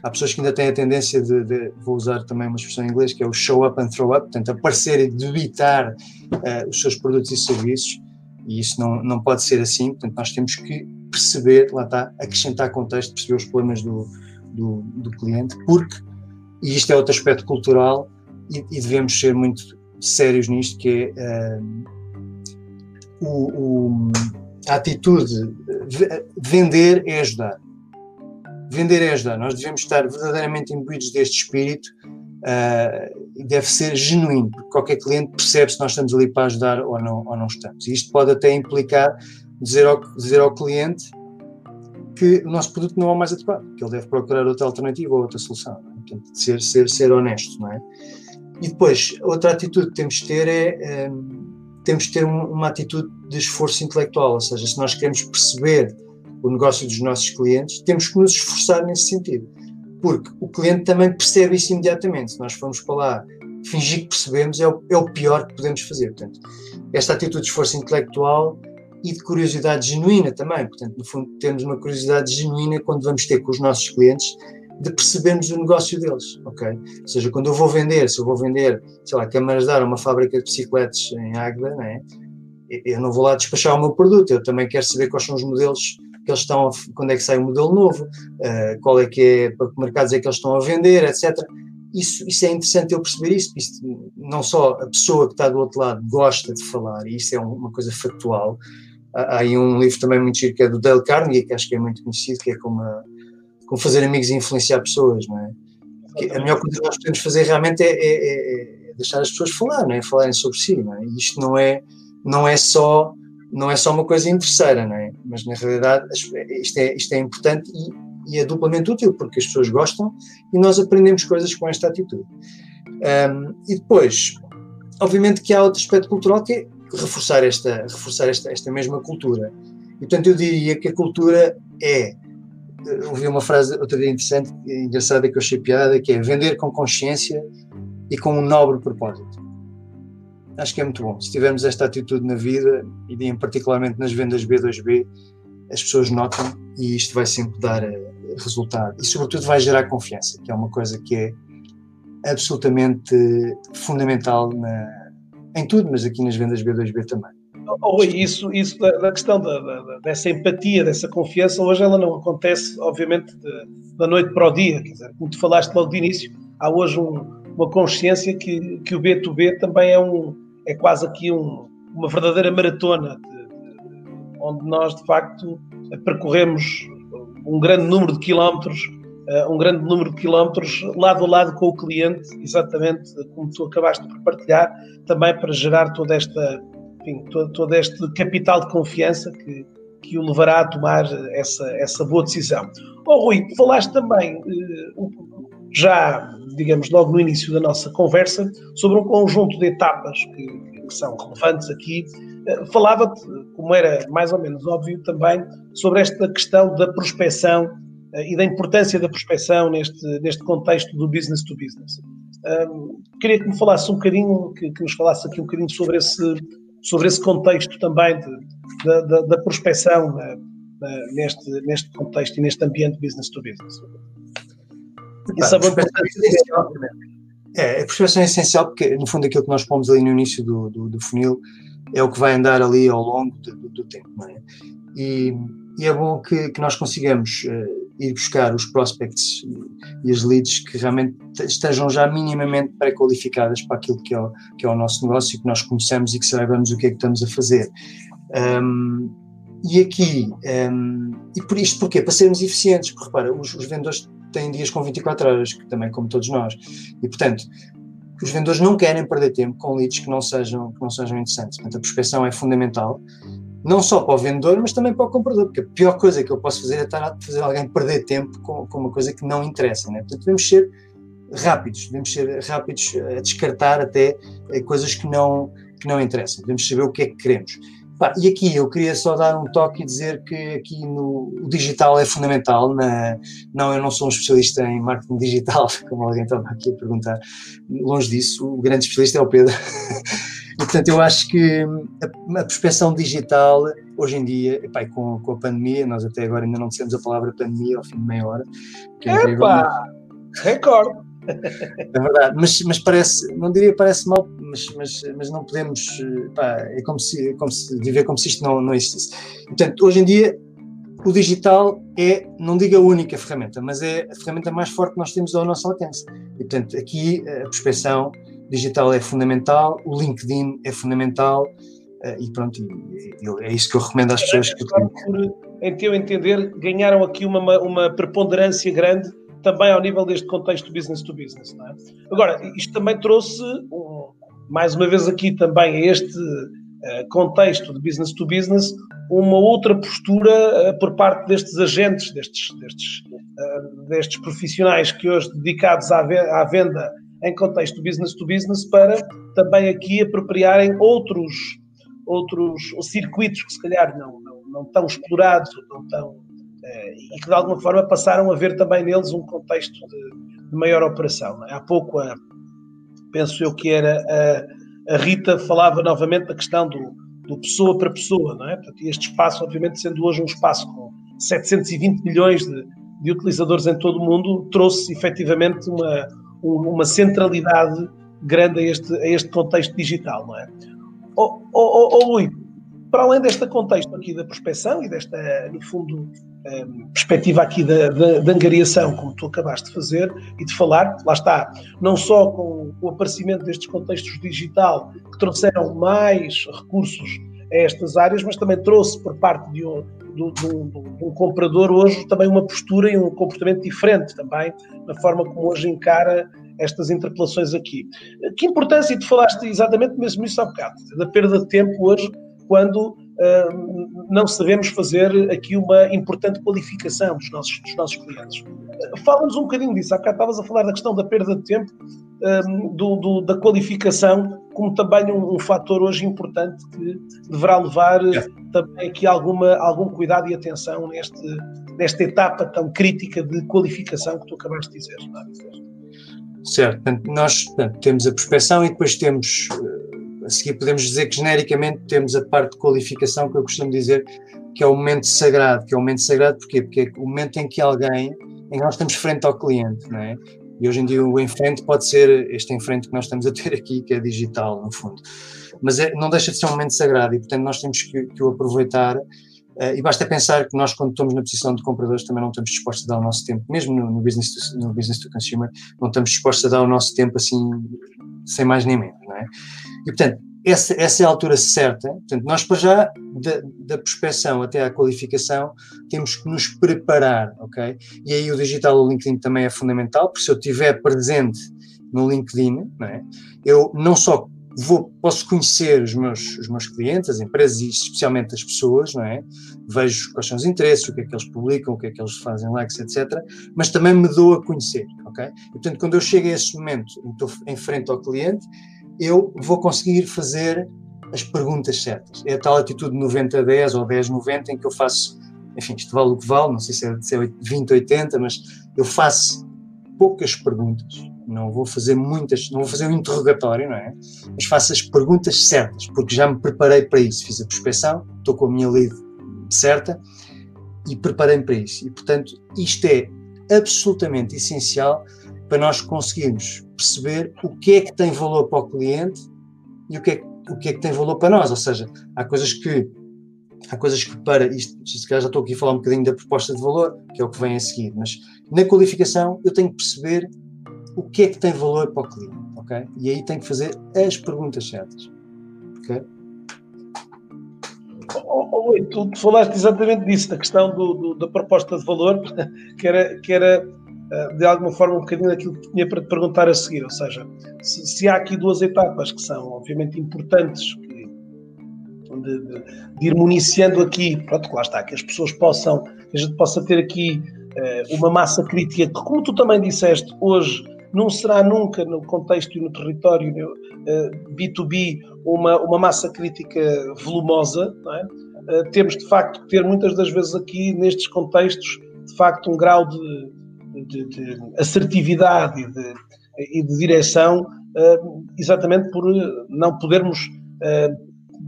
há pessoas que ainda têm a tendência de, de, vou usar também uma expressão em inglês, que é o show up and throw up, portanto, aparecer e debitar uh, os seus produtos e serviços, e isso não, não pode ser assim, portanto, nós temos que perceber, lá está, acrescentar contexto, perceber os problemas do, do, do cliente, porque, e isto é outro aspecto cultural, e, e devemos ser muito sérios nisto, que é uh, o, o, a atitude, vender é ajudar vender é ajudar. Nós devemos estar verdadeiramente imbuídos deste espírito uh, e deve ser genuíno, porque qualquer cliente percebe se nós estamos ali para ajudar ou não, ou não estamos. E isto pode até implicar dizer ao, dizer ao cliente que o nosso produto não é o mais adequado, que ele deve procurar outra alternativa ou outra solução. É? Portanto, ser, ser, ser honesto, não é? E depois, outra atitude que temos de ter é, um, ah, temos de ter uma atitude de esforço intelectual, ou seja, se nós queremos perceber o negócio dos nossos clientes, temos que nos esforçar nesse sentido. Porque o cliente também percebe isso imediatamente. Se nós formos para lá fingir que percebemos, é o, é o pior que podemos fazer. Portanto, esta atitude de esforço intelectual e de curiosidade genuína também. Portanto, no fundo, temos uma curiosidade genuína quando vamos ter com os nossos clientes de percebermos o negócio deles, ok? Ou seja, quando eu vou vender, se eu vou vender, sei lá, câmaras de ar a uma fábrica de bicicletas em Águeda, é? eu não vou lá despachar o meu produto, eu também quero saber quais são os modelos que eles estão, a, quando é que sai o um modelo novo, uh, qual é que é, para que mercados é que eles estão a vender, etc. Isso, isso é interessante eu perceber isso, porque não só a pessoa que está do outro lado gosta de falar, e isso é uma coisa factual. Há aí um livro também muito chique que é do Dale Carnegie, que acho que é muito conhecido, que é como, a, como fazer amigos e influenciar pessoas, não é? A melhor coisa que nós podemos fazer realmente é, é, é deixar as pessoas falar, não é? Falarem sobre si, não é? E isto não é, não é só não é só uma coisa interesseira, não é? Mas na realidade isto é, isto é importante e, e é duplamente útil porque as pessoas gostam e nós aprendemos coisas com esta atitude. Um, e depois, obviamente que há outro aspecto cultural que é reforçar esta, reforçar esta, esta mesma cultura. E, portanto, eu diria que a cultura é. Ouvi uma frase outra dia interessante, engraçada, que eu achei piada, que é vender com consciência e com um nobre propósito acho que é muito bom. Se tivermos esta atitude na vida, e particularmente nas vendas B2B, as pessoas notam e isto vai sempre dar uh, resultado. E, sobretudo, vai gerar confiança, que é uma coisa que é absolutamente fundamental na, em tudo, mas aqui nas vendas B2B também. Oh, isso, isso da, da questão da, da, dessa empatia, dessa confiança, hoje ela não acontece, obviamente, de, da noite para o dia. Quer dizer, como tu falaste logo de início, há hoje um, uma consciência que, que o B2B também é um, é quase aqui um, uma verdadeira maratona, de, de, onde nós de facto percorremos um grande número de quilómetros, uh, um grande número de quilómetros lado a lado com o cliente, exatamente como tu acabaste de partilhar, também para gerar toda esta, enfim, todo, todo este capital de confiança que, que o levará a tomar essa, essa boa decisão. Oh, Rui, falaste também uh, já, digamos, logo no início da nossa conversa, sobre um conjunto de etapas que, que são relevantes aqui. Eh, falava-te, como era mais ou menos óbvio também, sobre esta questão da prospecção eh, e da importância da prospecção neste, neste contexto do business to business. Um, queria que me falasse um bocadinho, que, que, nos falasse aqui um bocadinho sobre esse, sobre esse contexto também de, da, da, da prospecção neste, neste contexto e neste ambiente business to business. Isso é, essencial, é, a prospecção é essencial porque, no fundo, aquilo que nós pomos ali no início do, do, do funil é o que vai andar ali ao longo do, do tempo. É? E, e, é bom que, que nós consigamos uh, ir buscar os prospects e as leads que realmente estejam já minimamente pré-qualificadas para aquilo que é, o, que é o nosso negócio, que nós conhecemos e que saibamos o que é que estamos a fazer. Um, e aqui, um, e por isto porquê? Para sermos eficientes, porque repara, os, os vendedores têm dias com 24 horas, que também como todos nós. E, portanto, os vendedores não querem perder tempo com leads que não sejam, que não sejam interessantes. Portanto, a prospecção é fundamental, não só para o vendedor, mas também para o comprador, porque a pior coisa que eu posso fazer é estar a fazer alguém perder tempo com, com uma coisa que não interessa. Né? Portanto, devemos ser rápidos, devemos ser rápidos a descartar até eh, coisas que não, que não interessam, devemos saber o que é que queremos. E aqui eu queria só dar um toque e dizer que aqui no, o digital é fundamental. Na, não, eu não sou um especialista em marketing digital, como alguém estava aqui a perguntar. Longe disso, o grande especialista é o Pedro. portanto, eu acho que a, a prospecção digital, hoje em dia, epá, com, com a pandemia, nós até agora ainda não dissemos a palavra pandemia ao fim de meia hora. Que é Epa! Recordo! É verdade, mas, mas parece, não diria parece mal, mas, mas, mas não podemos, pá, é como se, como se viver como se isto não, não existisse. Portanto, hoje em dia, o digital é, não digo a única ferramenta, mas é a ferramenta mais forte que nós temos ao nosso alcance. E, portanto, aqui a prospecção digital é fundamental, o LinkedIn é fundamental, eh, e pronto, é isso que eu recomendo às pessoas que. Por, em teu entender, ganharam aqui uma, uma preponderância grande também ao nível deste contexto business to business. É? Agora, isto também trouxe, um, mais uma vez aqui também, a este uh, contexto de business to business, uma outra postura uh, por parte destes agentes, destes, destes, uh, destes profissionais que hoje dedicados à, à venda em contexto business to business para também aqui apropriarem outros, outros circuitos que se calhar não, não, não tão explorados, não tão eh, e que de alguma forma passaram a ver também neles um contexto de, de maior operação. É? Há pouco, a, penso eu que era a, a, Rita falava novamente da questão do, do pessoa para pessoa, não é? Portanto, este espaço, obviamente, sendo hoje um espaço com 720 milhões de, de utilizadores em todo o mundo, trouxe efetivamente uma, uma centralidade grande a este, a este contexto digital, não é? Oh, oh, oh, Rui, para além deste contexto aqui da prospecção e desta, no fundo, um, perspectiva aqui da, da, da, angariação, como tu acabaste de fazer e de falar, lá está, não só com o aparecimento destes contextos digital que trouxeram mais recursos a estas áreas, mas também trouxe por parte de um, um comprador hoje também uma postura e um comportamento diferente também na forma como hoje encara estas interpelações aqui. Que importância, e tu falaste exatamente mesmo isso há bocado, da perda de tempo hoje, quando uh, não sabemos fazer aqui uma importante qualificação dos nossos, dos nossos clientes. Fala-nos um bocadinho disso, há bocado estavas a falar da questão da perda de tempo, uh, do, do, da qualificação, como também um, um fator hoje importante que deverá levar yeah. também aqui alguma, algum cuidado e atenção neste, nesta etapa tão crítica de qualificação que tu acabaste de dizer. É? Certo, portanto, nós portanto, temos a prospeção e depois temos, eh, a seguir podemos dizer que genericamente temos a parte de qualificação que eu costumo dizer que é o momento sagrado, que é o momento sagrado porquê? Porque é o momento em que alguém, em que nós estamos frente ao cliente, não é? E hoje em dia o enfrente pode ser este enfrente que nós estamos a ter aqui, que é digital, no fundo. Mas é, não deixa de ser um momento sagrado e, portanto, nós temos que, que o aproveitar Uh, e basta pensar que nós, quando estamos na posição de compradores, também não estamos dispostos a dar o nosso tempo, mesmo no, no, business, to, no business to consumer, não estamos dispostos a dar o nosso tempo assim, sem mais nem menos, não é? E, portanto, essa, essa é a altura certa. Portanto, nós, para já, da, da prospecção até à qualificação, temos que nos preparar, ok? E aí o digital, o LinkedIn também é fundamental, porque se eu estiver presente no LinkedIn, não é? eu não só vou, posso conhecer os meus, os meus clientes, as empresas e especialmente as pessoas, não é? Vejo quais são os interesses, o que é que eles publicam, o que é que eles fazem likes, etc. Mas também me dou a conhecer, ok? E, portanto, quando eu chego a esse momento estou em frente ao cliente, eu vou conseguir fazer as perguntas certas. É a tal atitude 90-10 ou 10-90 em que eu faço, enfim, isto vale o que vale, não sei se é, se é 20-80, mas eu faço poucas perguntas não vou fazer muitas, não vou fazer um interrogatório, não é? Mas faço as perguntas certas, porque já me preparei para isso. Fiz a prospeção, estou com a minha lead certa e preparei-me para isso. E, portanto, isto é absolutamente essencial para nós conseguirmos perceber o que é que tem valor para o cliente e o que é, o que, é que tem valor para nós. Ou seja, há coisas que há coisas que para isto, se calhar já estou aqui a falar um bocadinho da proposta de valor, que é o que vem a seguir, mas na qualificação eu tenho que perceber o que é que tem valor para o cliente, ok? E aí tem que fazer as perguntas certas, ok? Oh, oh, tu, tu, falaste exatamente disso, da questão do, do, da proposta de valor, que era, que era de alguma forma um bocadinho aquilo que tinha para te perguntar a seguir, ou seja, se, se há aqui duas etapas que são obviamente importantes que, de, de, de, ir municiando aqui, pronto, lá está, que as pessoas possam, que a gente possa ter aqui uh, uma massa crítica, que como tu também disseste, hoje não será nunca no contexto e no território B2B eh, uma, uma massa crítica volumosa, é? Eh, temos de facto que ter muitas das vezes aqui nestes contextos de facto um grau de, de, de assertividade e de, e de direção eh, exatamente por não podermos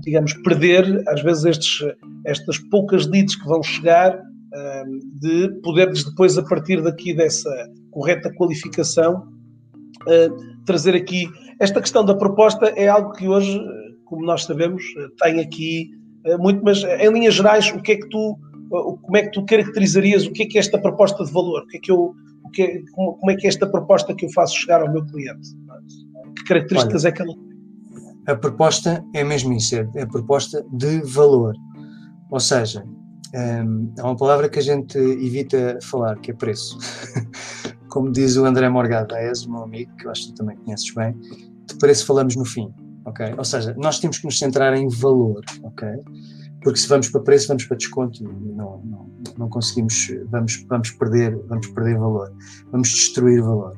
digamos perder às vezes estes, estas poucas leads que vão chegar de podermos depois, a partir daqui dessa correta qualificação, trazer aqui. Esta questão da proposta é algo que hoje, como nós sabemos, tem aqui muito, mas em linhas gerais, o que é que tu, como é que tu caracterizarias o que é que é esta proposta de valor? O que é que eu, o que é, como, é que é esta proposta que eu faço chegar ao meu cliente? Que características Olha, é que ela tem? A proposta é mesmo isso, é, é a proposta de valor. Ou seja, um, há uma palavra que a gente evita falar, que é preço. Como diz o André Morgado, o meu amigo, que eu acho que tu também conheces bem, de preço falamos no fim, ok? Ou seja, nós temos que nos centrar em valor, ok? Porque se vamos para preço, vamos para desconto, não, não, não conseguimos, vamos, vamos, perder, vamos perder valor, vamos destruir valor.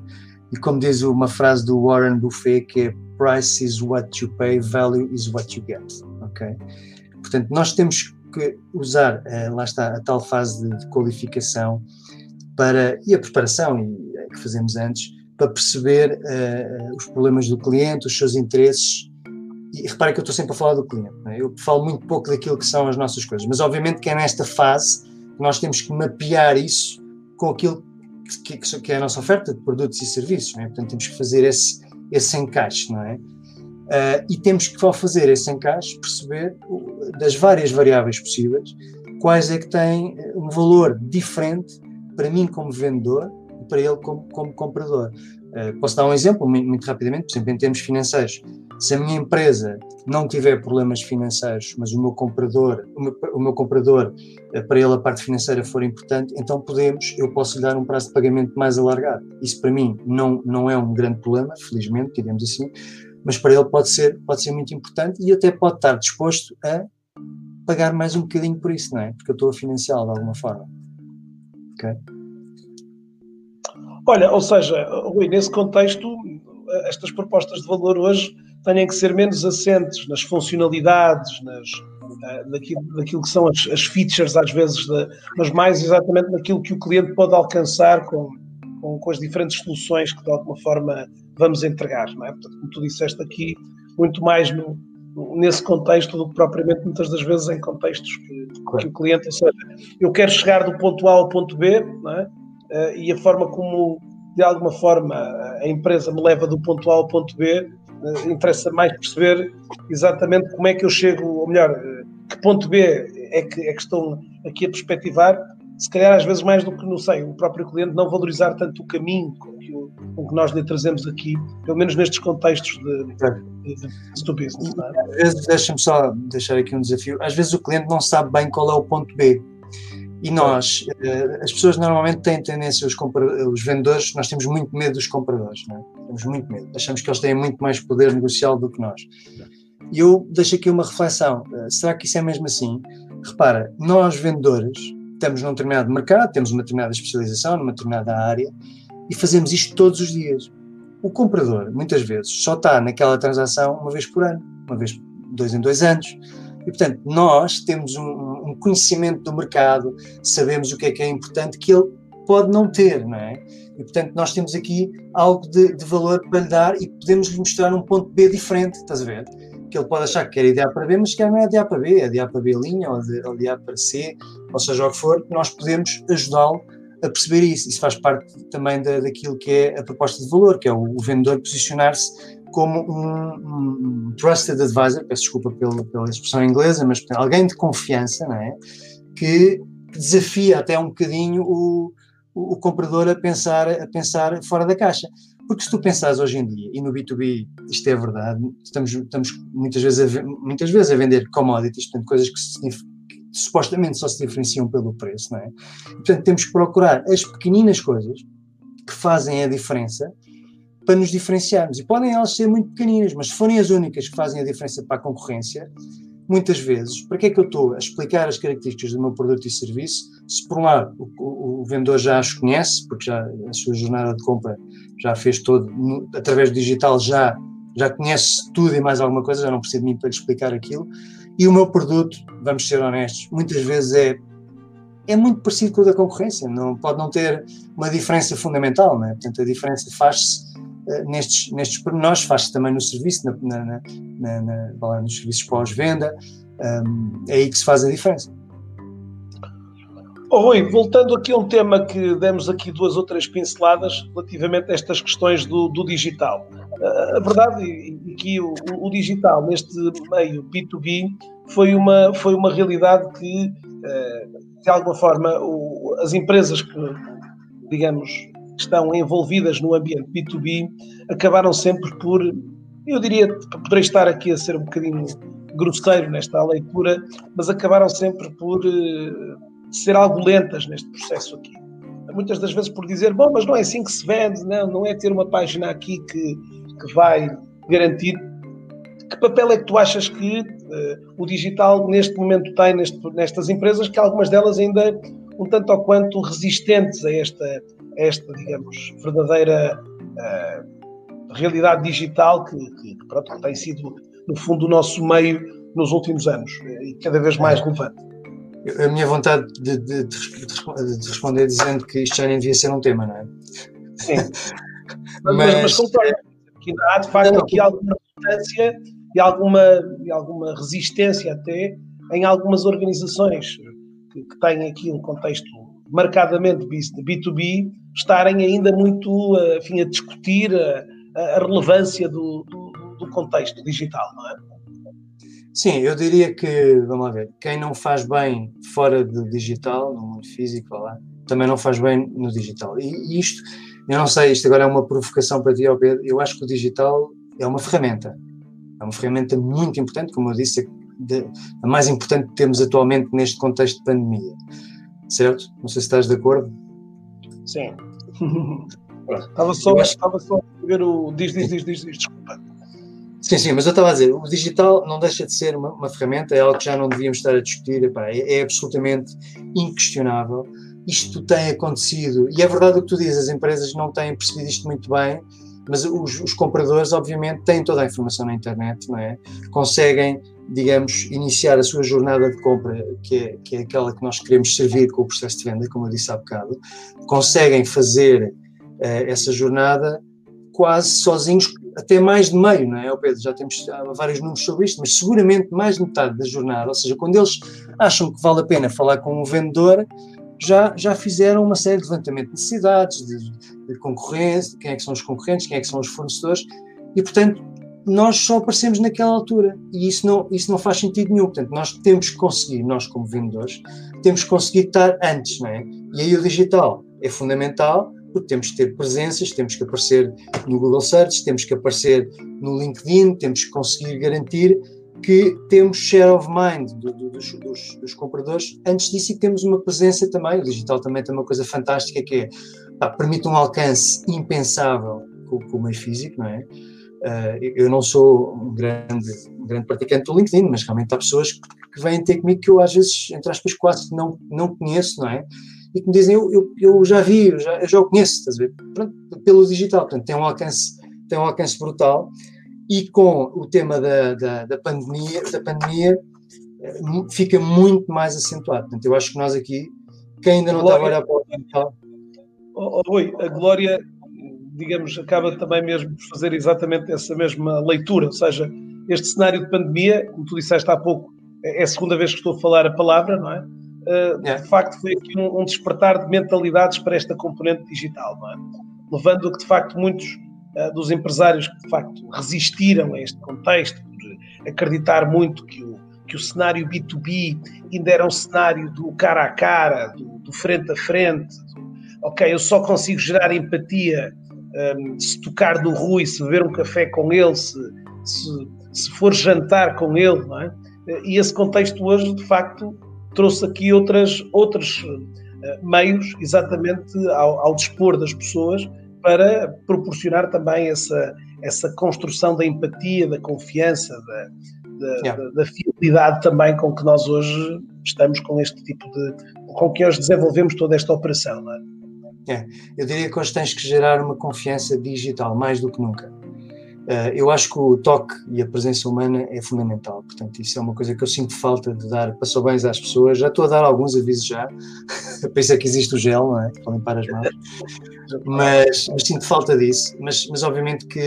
E como diz uma frase do Warren Buffett, que é price is what you pay, value is what you get, ok? Portanto, nós temos que usar, uh, lá está, a tal fase de, de, qualificação para, e a preparação e, eh, que fazemos antes, para perceber uh, os problemas do cliente, os seus interesses e repare que eu estou sempre a falar do cliente, é? eu falo muito pouco daquilo que são as nossas coisas, mas obviamente que é nesta fase que nós temos que mapear isso com aquilo que, que é a nossa oferta de produtos e serviços, é? portanto temos que fazer esse, esse encaixe, não é? Uh, e temos que, ao fazer esse encaixe, perceber das várias variáveis possíveis quais é que têm um valor diferente para mim como vendedor e para ele como, como comprador. Uh, posso dar um exemplo muito, muito rapidamente, por exemplo, em termos financeiros. Se a minha empresa não tiver problemas financeiros, mas o meu comprador, o meu, o meu comprador, uh, para ele a parte financeira for importante, então podemos, eu posso lhe dar um prazo de pagamento mais alargado. Isso para mim não, não é um grande problema, felizmente, digamos assim, mas para ele pode ser, pode ser muito importante e até pode estar disposto a pagar mais um bocadinho por isso, não é? Porque eu estou a financiá-lo de alguma forma. Ok? Olha, ou seja, Rui, nesse contexto, estas propostas de valor hoje têm que ser menos assentes nas funcionalidades, nas, eh, naquilo, naquilo que são as, as features, às vezes, de, mas mais exatamente naquilo que o cliente pode alcançar com, com, com, as diferentes soluções que, de alguma forma, vamos entregar. Não é? Portanto, como tu disseste aqui, muito mais no, nesse contexto do que propriamente muitas das vezes em contextos que, que, o cliente, ou seja, eu quero chegar do ponto A ao ponto B, não é? uh, e a forma como, de alguma forma, a empresa me leva do ponto A ao ponto B, interessa mais perceber exatamente como é que eu chego, ou melhor, uh, que ponto B é que, é que estão aqui a perspectivar, se calhar às vezes mais do que, não sei, o próprio cliente não valorizar tanto o caminho que, o, que nós lhe trazemos aqui, pelo menos nestes contextos de, de, de, de business. É? Deixa-me só deixar aqui um desafio, às vezes o cliente não sabe bem qual é o ponto B. E nós, eh, as pessoas normalmente têm tendência, os, os vendedores, nós temos muito medo dos compradores, não é? temos muito medo. Achamos que eles têm muito mais poder negocial do que nós. E eu deixo aqui uma reflexão: eh, será que isso é mesmo assim? Repara, nós vendedores estamos num determinado mercado, temos uma determinada especialização, numa determinada área e fazemos isto todos os dias. O comprador, muitas vezes, só está naquela transação uma vez por ano, uma vez dois em dois anos. E, portanto, nós temos um conhecimento do mercado, sabemos o que é que é importante que ele pode não ter, não é? E, portanto, nós temos aqui algo de, de valor para lhe dar e podemos lhe mostrar um ponto B diferente, estás a ver? Que ele pode achar que quer ir de A para B, mas que não é de A para B, é de A para B linha ou de, ou para C, ou seja o que for, nós podemos ajudá-lo a perceber isso. Isso faz parte também da, daquilo que é a proposta de valor, que é o, o vendedor posicionar-se como um, um, trusted advisor, peço desculpa pela, pela expressão inglesa, mas alguém de confiança, não é? Que desafia até um bocadinho o, o, o, comprador a pensar, a pensar fora da caixa. Porque se tu pensares hoje em dia, e no B2B isto é verdade, estamos, estamos muitas, vezes a, muitas vezes a vender commodities, portanto, coisas que, se, que supostamente só se diferenciam pelo preço, não é? Portanto, temos que procurar as pequeninas coisas que fazem a diferença para nos diferenciarmos. E podem elas ser muito pequeninas, mas se forem as únicas que fazem a diferença para a concorrência, muitas vezes, para que é que eu estou a explicar as características do meu produto e serviço, se por um lado o, o, vendedor já as conhece, porque já a sua jornada de compra já fez todo, no, através do digital já, já conhece tudo e mais alguma coisa, já não precisa de mim para lhe explicar aquilo, e o meu produto, vamos ser honestos, muitas vezes é é muito parecido com o da concorrência, não, pode não ter uma diferença fundamental, né? portanto a diferença faz-se nestes, nestes pormenores, faz-se também no serviço, na, na, na, na nos serviços pós-venda, um, é aí que se faz a diferença. Oh, Rui, voltando aqui a um tema que demos aqui duas ou três pinceladas relativamente a estas questões do, do digital. Uh, a verdade é que o, o, digital neste meio B2B foi uma, foi uma realidade que, de alguma forma, as empresas que, digamos, estão envolvidas no ambiente B2B acabaram sempre por, eu diria, poderei estar aqui a ser um bocadinho grosseiro nesta leitura, mas acabaram sempre por uh, ser algo lentas neste processo aqui. Muitas das vezes por dizer, bom, mas não é assim que se vende, não, não é ter uma página aqui que, que vai garantir. Que papel é que tu achas que uh, o digital neste momento tem neste, nestas empresas, que algumas delas ainda um tanto ou quanto resistentes a esta, esta digamos, verdadeira uh, realidade digital que, que, pronto, que tem sido, no fundo, o nosso meio nos últimos anos e cada vez mais relevante? a minha vontade de, de, de, de, responder dizendo que isto já nem devia ser um tema, não é? Sim. mas, mas, mas que há de facto aqui alguma importância e alguma, e alguma resistência até em algumas organizações que, que têm aqui um contexto marcadamente B2B, estarem ainda muito enfim, a discutir a, a relevância do, do, do, contexto digital, não é? Sim, eu diria que, vamos lá ver, quem não faz bem fora do digital, no mundo físico, lá, também não faz bem no digital. E, isto, eu não sei, isto agora é uma provocação para ti, Pedro, eu acho que o digital é uma ferramenta. É uma ferramenta muito importante, como eu disse, de, a mais importante que temos atualmente neste contexto de pandemia. Certo? Não sei se estás de acordo. Sim. estava, só, acho... estava só a ver o. Diz, diz, diz, diz, diz, desculpa. Sim, sim, mas eu estava a dizer, o digital não deixa de ser uma, uma ferramenta, é algo que já não devíamos estar a discutir, epá, é, é, absolutamente inquestionável. Isto tem acontecido, e é verdade o que tu dizes, as empresas não têm percebido isto muito bem, mas os, os compradores, obviamente, têm toda a informação na internet, não é? Conseguem digamos, iniciar a sua jornada de compra, que é, que é aquela que nós queremos servir com o processo de venda, como eu disse há bocado, conseguem fazer uh, essa jornada quase sozinhos, até mais de meio, não é, Pedro? Já temos vários números sobre isto, mas seguramente mais de metade da jornada, ou seja, quando eles acham que vale a pena falar com um vendedor, já, já fizeram uma série de levantamento de necessidades, de, de concorrência, quem é que são os concorrentes, quem é que são os fornecedores, e portanto nós só aparecemos naquela altura e isso não, isso não faz sentido nenhum. Portanto, nós temos que conseguir, nós como vendedores, temos que conseguir estar antes, não é? E aí o digital é fundamental porque temos que ter presenças, temos que aparecer no Google Search, temos que aparecer no LinkedIn, temos que conseguir garantir que temos share of mind do, do, dos, dos, dos, compradores. Antes disso, e temos uma presença também, o digital também tem uma coisa fantástica que é, pá, permite um alcance impensável com, com o meio físico, não é? Uh, eu não sou um grande, um grande praticante do LinkedIn, mas realmente há pessoas que vêm ter comigo que eu às vezes, entre aspas, quase não, não conheço, não é? E que me dizem, eu, eu, eu já vi, eu já, eu já o conheço, estás a ver? Pronto, pelo digital, portanto, tem um alcance, tem um alcance brutal. E com o tema da, da, da pandemia, da pandemia eh, fica muito mais acentuado. Portanto, eu acho que nós aqui, quem ainda não Glória, estava a olhar para o digital... Oh, oh, oi, a Glória digamos, acaba também mesmo por fazer exatamente essa mesma leitura, ou seja, este cenário de pandemia, como tu disseste há pouco, é a segunda vez que estou a falar a palavra, não é? Uh, de facto, foi aqui um, despertar de mentalidades para esta componente digital, não é? Levando a que, de facto, muitos uh, dos empresários que, de facto, resistiram a este contexto, por acreditar muito que o, que o cenário B2B ainda era um cenário do cara a cara, do, do frente a frente, do, ok, eu só consigo gerar empatia um, se tocar do Rui, se beber um café com ele, se, se, se for jantar com ele, não é? E esse contexto hoje, de facto, trouxe aqui outras, outros uh, meios, exatamente ao, ao, dispor das pessoas, para proporcionar também essa, essa construção da empatia, da confiança, da, da, yeah. da, da, fidelidade também com que nós hoje estamos com este tipo de. com que hoje desenvolvemos toda esta operação. Não é? É, eu diria que hoje tens que gerar uma confiança digital, mais do que nunca. Uh, eu acho que o toque e a presença humana é fundamental, portanto, isso é uma coisa que eu sinto falta de dar bens às pessoas. Já estou a dar alguns avisos já, penso que existe o gel, não é? Para limpar as mãos, mas, mas sinto falta disso. Mas, mas obviamente que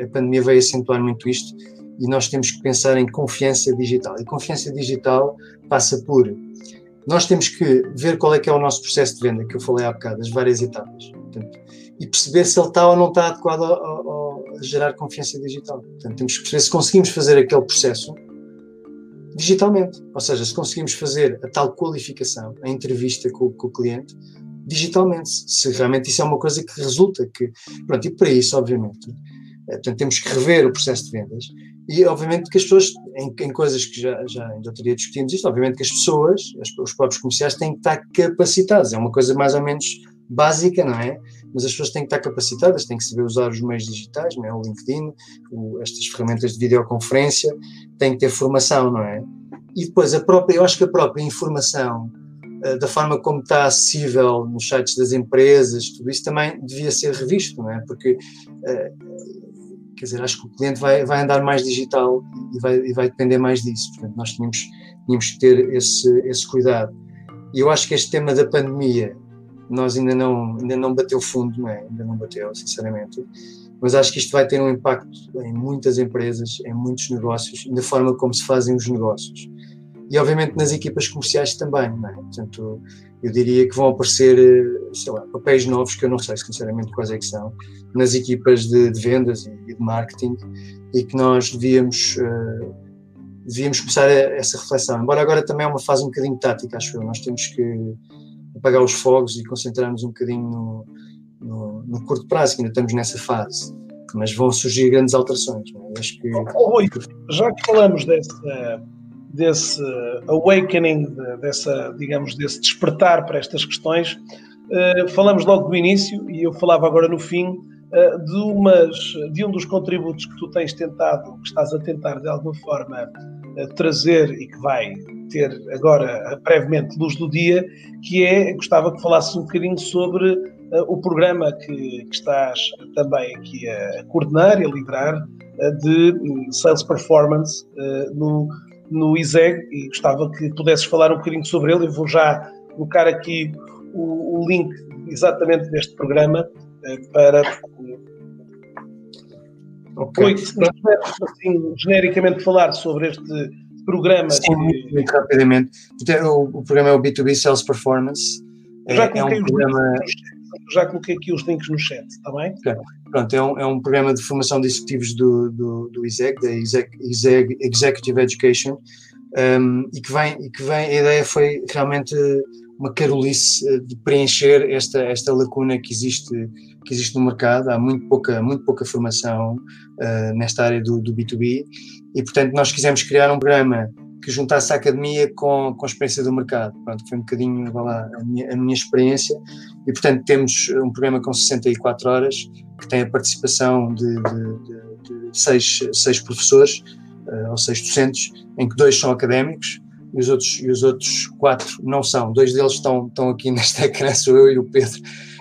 uh, a pandemia veio acentuar muito isto e nós temos que pensar em confiança digital. E confiança digital passa por nós temos que ver qual é que é o nosso processo de venda, que eu falei há bocado, as várias etapas. Portanto, e perceber se ele está ou não está adequado a, a, a, gerar confiança digital. Portanto, temos que perceber se conseguimos fazer aquele processo digitalmente. Ou seja, se conseguimos fazer a tal qualificação, a entrevista com, com o cliente, digitalmente. Se realmente isso é uma coisa que resulta. Que, pronto, e para isso, obviamente, eh, portanto, temos que rever o processo de vendas e, obviamente, que as pessoas, em, em coisas que já, já em outoria discutimos isto, obviamente que as pessoas, as, os próprios comerciais, têm que estar capacitados. É uma coisa mais ou menos básica, não é? Mas as pessoas têm que estar capacitadas, têm que saber usar os meios digitais, não é? o LinkedIn, o, estas ferramentas de videoconferência, têm que ter formação, não é? E depois, a própria, eu acho que a própria informação, uh, da forma como está acessível nos sites das empresas, tudo isso também devia ser revisto, não é? Porque uh, Quer dizer, acho que o cliente vai, vai andar mais digital e vai, e vai depender mais disso. Portanto, nós tínhamos, tínhamos que ter esse, esse cuidado. E eu acho que este tema da pandemia nós ainda não, ainda não bateu fundo, não é? ainda não bateu, sinceramente. Mas acho que isto vai ter um impacto em muitas empresas, em muitos negócios, na forma como se fazem os negócios. E obviamente nas equipas comerciais também, é? Portanto, eu diria que vão aparecer, sei lá, papéis novos que eu não sei sinceramente quais é que são, nas equipas de, de vendas e de marketing, e que nós devíamos, uh, devíamos começar a, essa reflexão. Embora agora também é uma fase um bocadinho tática, acho eu. Nós temos que apagar os fogos e concentrar-nos um bocadinho no, no, no, curto prazo, que ainda estamos nessa fase. Mas vão surgir grandes alterações. É? Acho que... Oh, Rui, já que falamos dessa, desse awakening, dessa, digamos, desse despertar para estas questões, uh, falamos logo do início, e eu falava agora no fim, uh, de, umas, de um dos contributos que tu tens tentado, que estás a tentar de alguma forma uh, trazer e que vai ter agora brevemente luz do dia, que é, gostava que falasses um bocadinho sobre o programa que, que, estás também aqui a coordenar e a liderar de um, Sales Performance no, no ISEG e gostava que pudesses falar um bocadinho sobre ele. Eu vou já colocar aqui o, o link exatamente deste programa para. Ok. Oi, se nos assim, genericamente falar sobre este programa. Sim, muito, muito rapidamente. O, o, programa é o B2B Sales Performance. Já é, é um programa. Já coloquei aqui os links no chat, está bem? Okay. Pronto, é um, é um programa de formação de executivos do, do, do da ISEG Executive Education, um, e, que vem, e que vem, a ideia foi realmente uma carolice eh, de preencher esta, esta lacuna que existe, que existe no mercado. Há muito pouca, muito pouca formação uh, nesta área do, do B2B e, portanto, nós quisemos criar um programa que juntasse a academia com, com a experiência do mercado. Pronto, foi um bocadinho lá, a, minha, a minha experiência. E, portanto, temos um programa com 64 horas, que tem a participação de, de, de, de seis, seis professores, uh, ou seis docentes, em que dois são académicos e os outros, e os outros quatro não são. Dois deles estão, estão aqui neste ecrã, sou eu e o Pedro.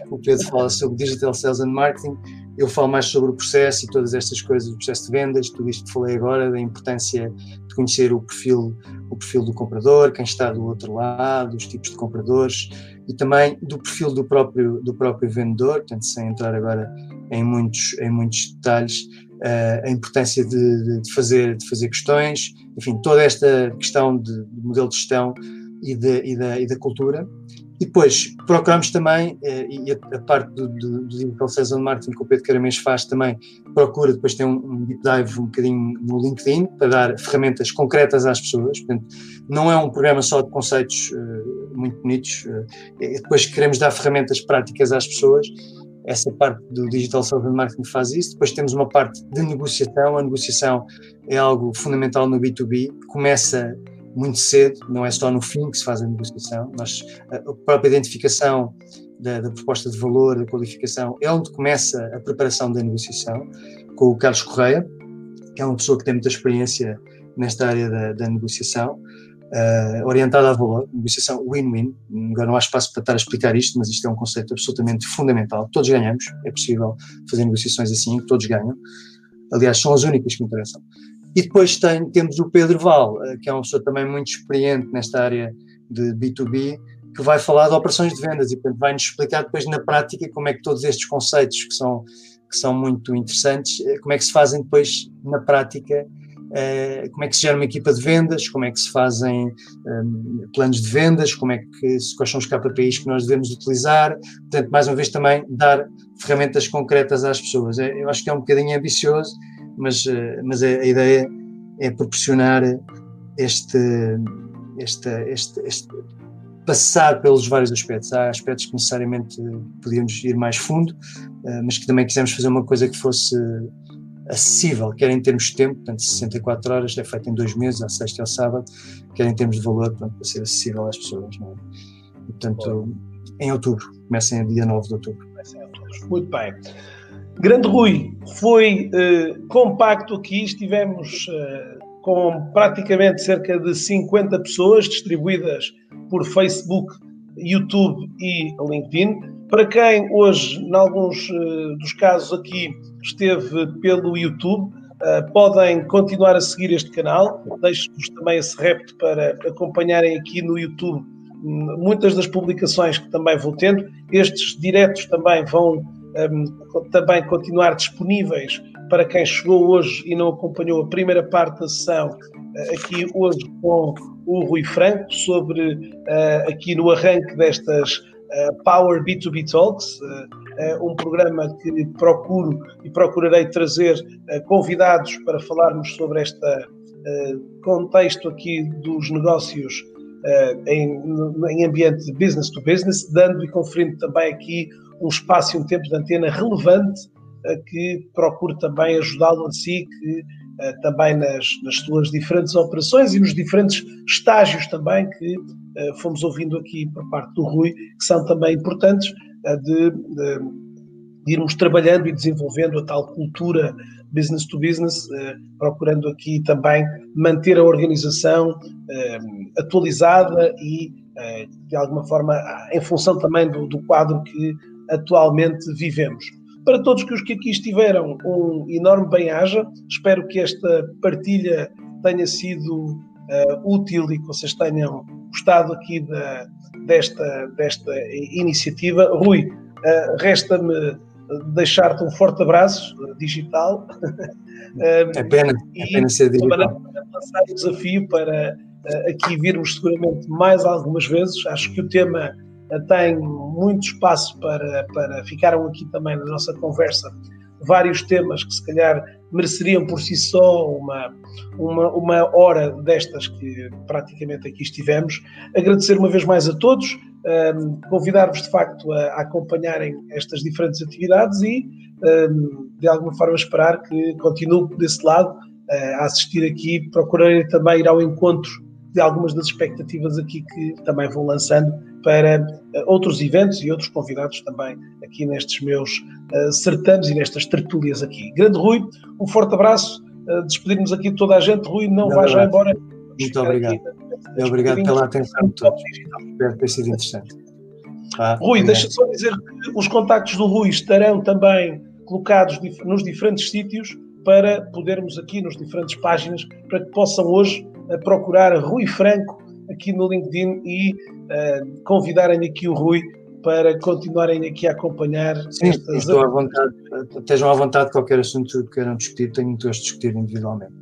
O Pedro fala sobre Digital Sales and Marketing eu falo mais sobre o processo e todas estas coisas, o processo de vendas, tudo isto que falei agora, da importância de conhecer o perfil, o perfil do comprador, quem está do outro lado, os tipos de compradores e também do perfil do próprio, do próprio vendedor, portanto, sem entrar agora em muitos, em muitos detalhes, uh, a importância de, de, fazer, de fazer questões, enfim, toda esta questão de, de modelo de gestão e, e, da, e da cultura. E depois procuramos também, eh, e a, parte do, do, do Digital Sales and Marketing que o Pedro Caramês faz também, procura depois ter um, um deep dive um bocadinho no LinkedIn para dar ferramentas concretas às pessoas. Portanto, não é um programa só de conceitos uh, muito bonitos, uh, depois queremos dar ferramentas práticas às pessoas. Essa parte do Digital Sales and Marketing faz isso. Depois temos uma parte de negociação. A negociação é algo fundamental no B2B. Começa muito cedo, não é só no fim que se faz a negociação, mas a própria identificação da, da, proposta de valor, da qualificação, é onde começa a preparação da negociação, com o Carlos Correia, que é uma pessoa que tem muita experiência nesta área da, da negociação, uh, orientada a valor, negociação win-win. Agora não há espaço para estar a explicar isto, mas isto é um conceito absolutamente fundamental. Todos ganhamos, é possível fazer negociações assim, todos ganham. Aliás, são as únicas que interessam. E depois tem, temos o Pedro Val, eh, que é uma pessoa também muito experiente nesta área de B2B, que vai falar de operações de vendas e portanto, vai-nos explicar depois na prática como é que todos estes conceitos que são, que são muito interessantes, eh, como é que se fazem depois na prática, eh, como é que se gera uma equipa de vendas, como é que se fazem um, planos de vendas, como é que, quais são os KPIs que nós devemos utilizar, portanto, mais uma vez também dar ferramentas concretas às pessoas. Eu acho que é um bocadinho ambicioso, mas, eh, mas a, a ideia é proporcionar este, este, este, este, passar pelos vários aspectos. Há aspectos que necessariamente podíamos ir mais fundo, eh, mas que também quisemos fazer uma coisa que fosse acessível, quer em termos de tempo, portanto 64 horas, é feito em dois meses, à sexta e ao sábado, quer em termos de valor, portanto, para ser acessível às pessoas. Não é? E, portanto, em outubro, começa em dia 9 de outubro. Muito bem. Grande Rui, foi uh, compacto aqui, estivemos uh, com praticamente cerca de 50 pessoas distribuídas por Facebook, YouTube e LinkedIn. Para quem hoje, em alguns uh, dos casos aqui, esteve pelo YouTube, podem continuar a seguir este canal. Deixo-vos também esse repto para acompanharem aqui no YouTube muitas das publicações que também vou tendo, estes diretos também vão um, também continuar disponíveis para quem chegou hoje e não acompanhou a primeira parte da sessão, uh, aqui hoje com o Rui Franco, sobre uh, aqui no arranque destas uh, Power B2B Talks, um programa que procuro e procurarei trazer convidados para falarmos sobre este contexto aqui dos negócios em, em ambiente business to business, dando e conferindo também aqui um espaço e um tempo de antena relevante que procure também ajudá-lo a si, que também nas, nas, suas diferentes operações e nos diferentes estágios também que fomos ouvindo aqui por parte do Rui, que são também importantes de, de, de irmos trabalhando e desenvolvendo a tal cultura business to business, procurando aqui também manter a organização atualizada e, de alguma forma, em função também do, do quadro que atualmente vivemos. Para todos os que aqui estiveram, um enorme bem-aja. Espero que esta partilha tenha sido uh, útil e que vocês tenham gostado aqui da, desta, desta iniciativa. Rui, uh, resta-me deixar-te um forte abraço uh, digital. é pena, é pena ser digital. Para lançar o desafio para aqui virmos seguramente mais algumas vezes. Acho que o tema tem muito espaço para, para ficaram aqui também na nossa conversa vários temas que se calhar mereceriam por si só uma, uma, uma hora destas que praticamente aqui estivemos. Agradecer uma vez mais a todos, um, convidar-vos de facto a, a, acompanharem estas diferentes atividades e um, de alguma forma esperar que continue desse lado uh, a assistir aqui, procurarem também ir ao encontro de algumas das expectativas aqui que também vou lançando para uh, outros eventos e outros convidados também aqui nestes meus uh, certames e nestas tertúlias aqui. Grande Rui, um forte abraço, uh, despedirmos aqui de toda a gente. Rui, não, não vá já embora. Muito obrigado. Aqui, obrigado pela atenção de todos. Espero ter sido interessante. Ah, Rui, deixa só dizer que os contactos do Rui estarão também colocados nos diferentes sítios para podermos aqui nos diferentes páginas, para que possam hoje procurar Rui Franco aqui no LinkedIn e uh, convidarem aqui o Rui para continuarem aqui a acompanhar Sim, estas... estou à vontade, estejam à vontade qualquer assunto que queiram discutir, tenho interesse discutir individualmente.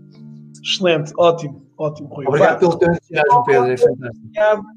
Excelente, ótimo, ótimo, Rui. Obrigado pelo teu entusiasmo, Pedro, é fantástico. Obrigado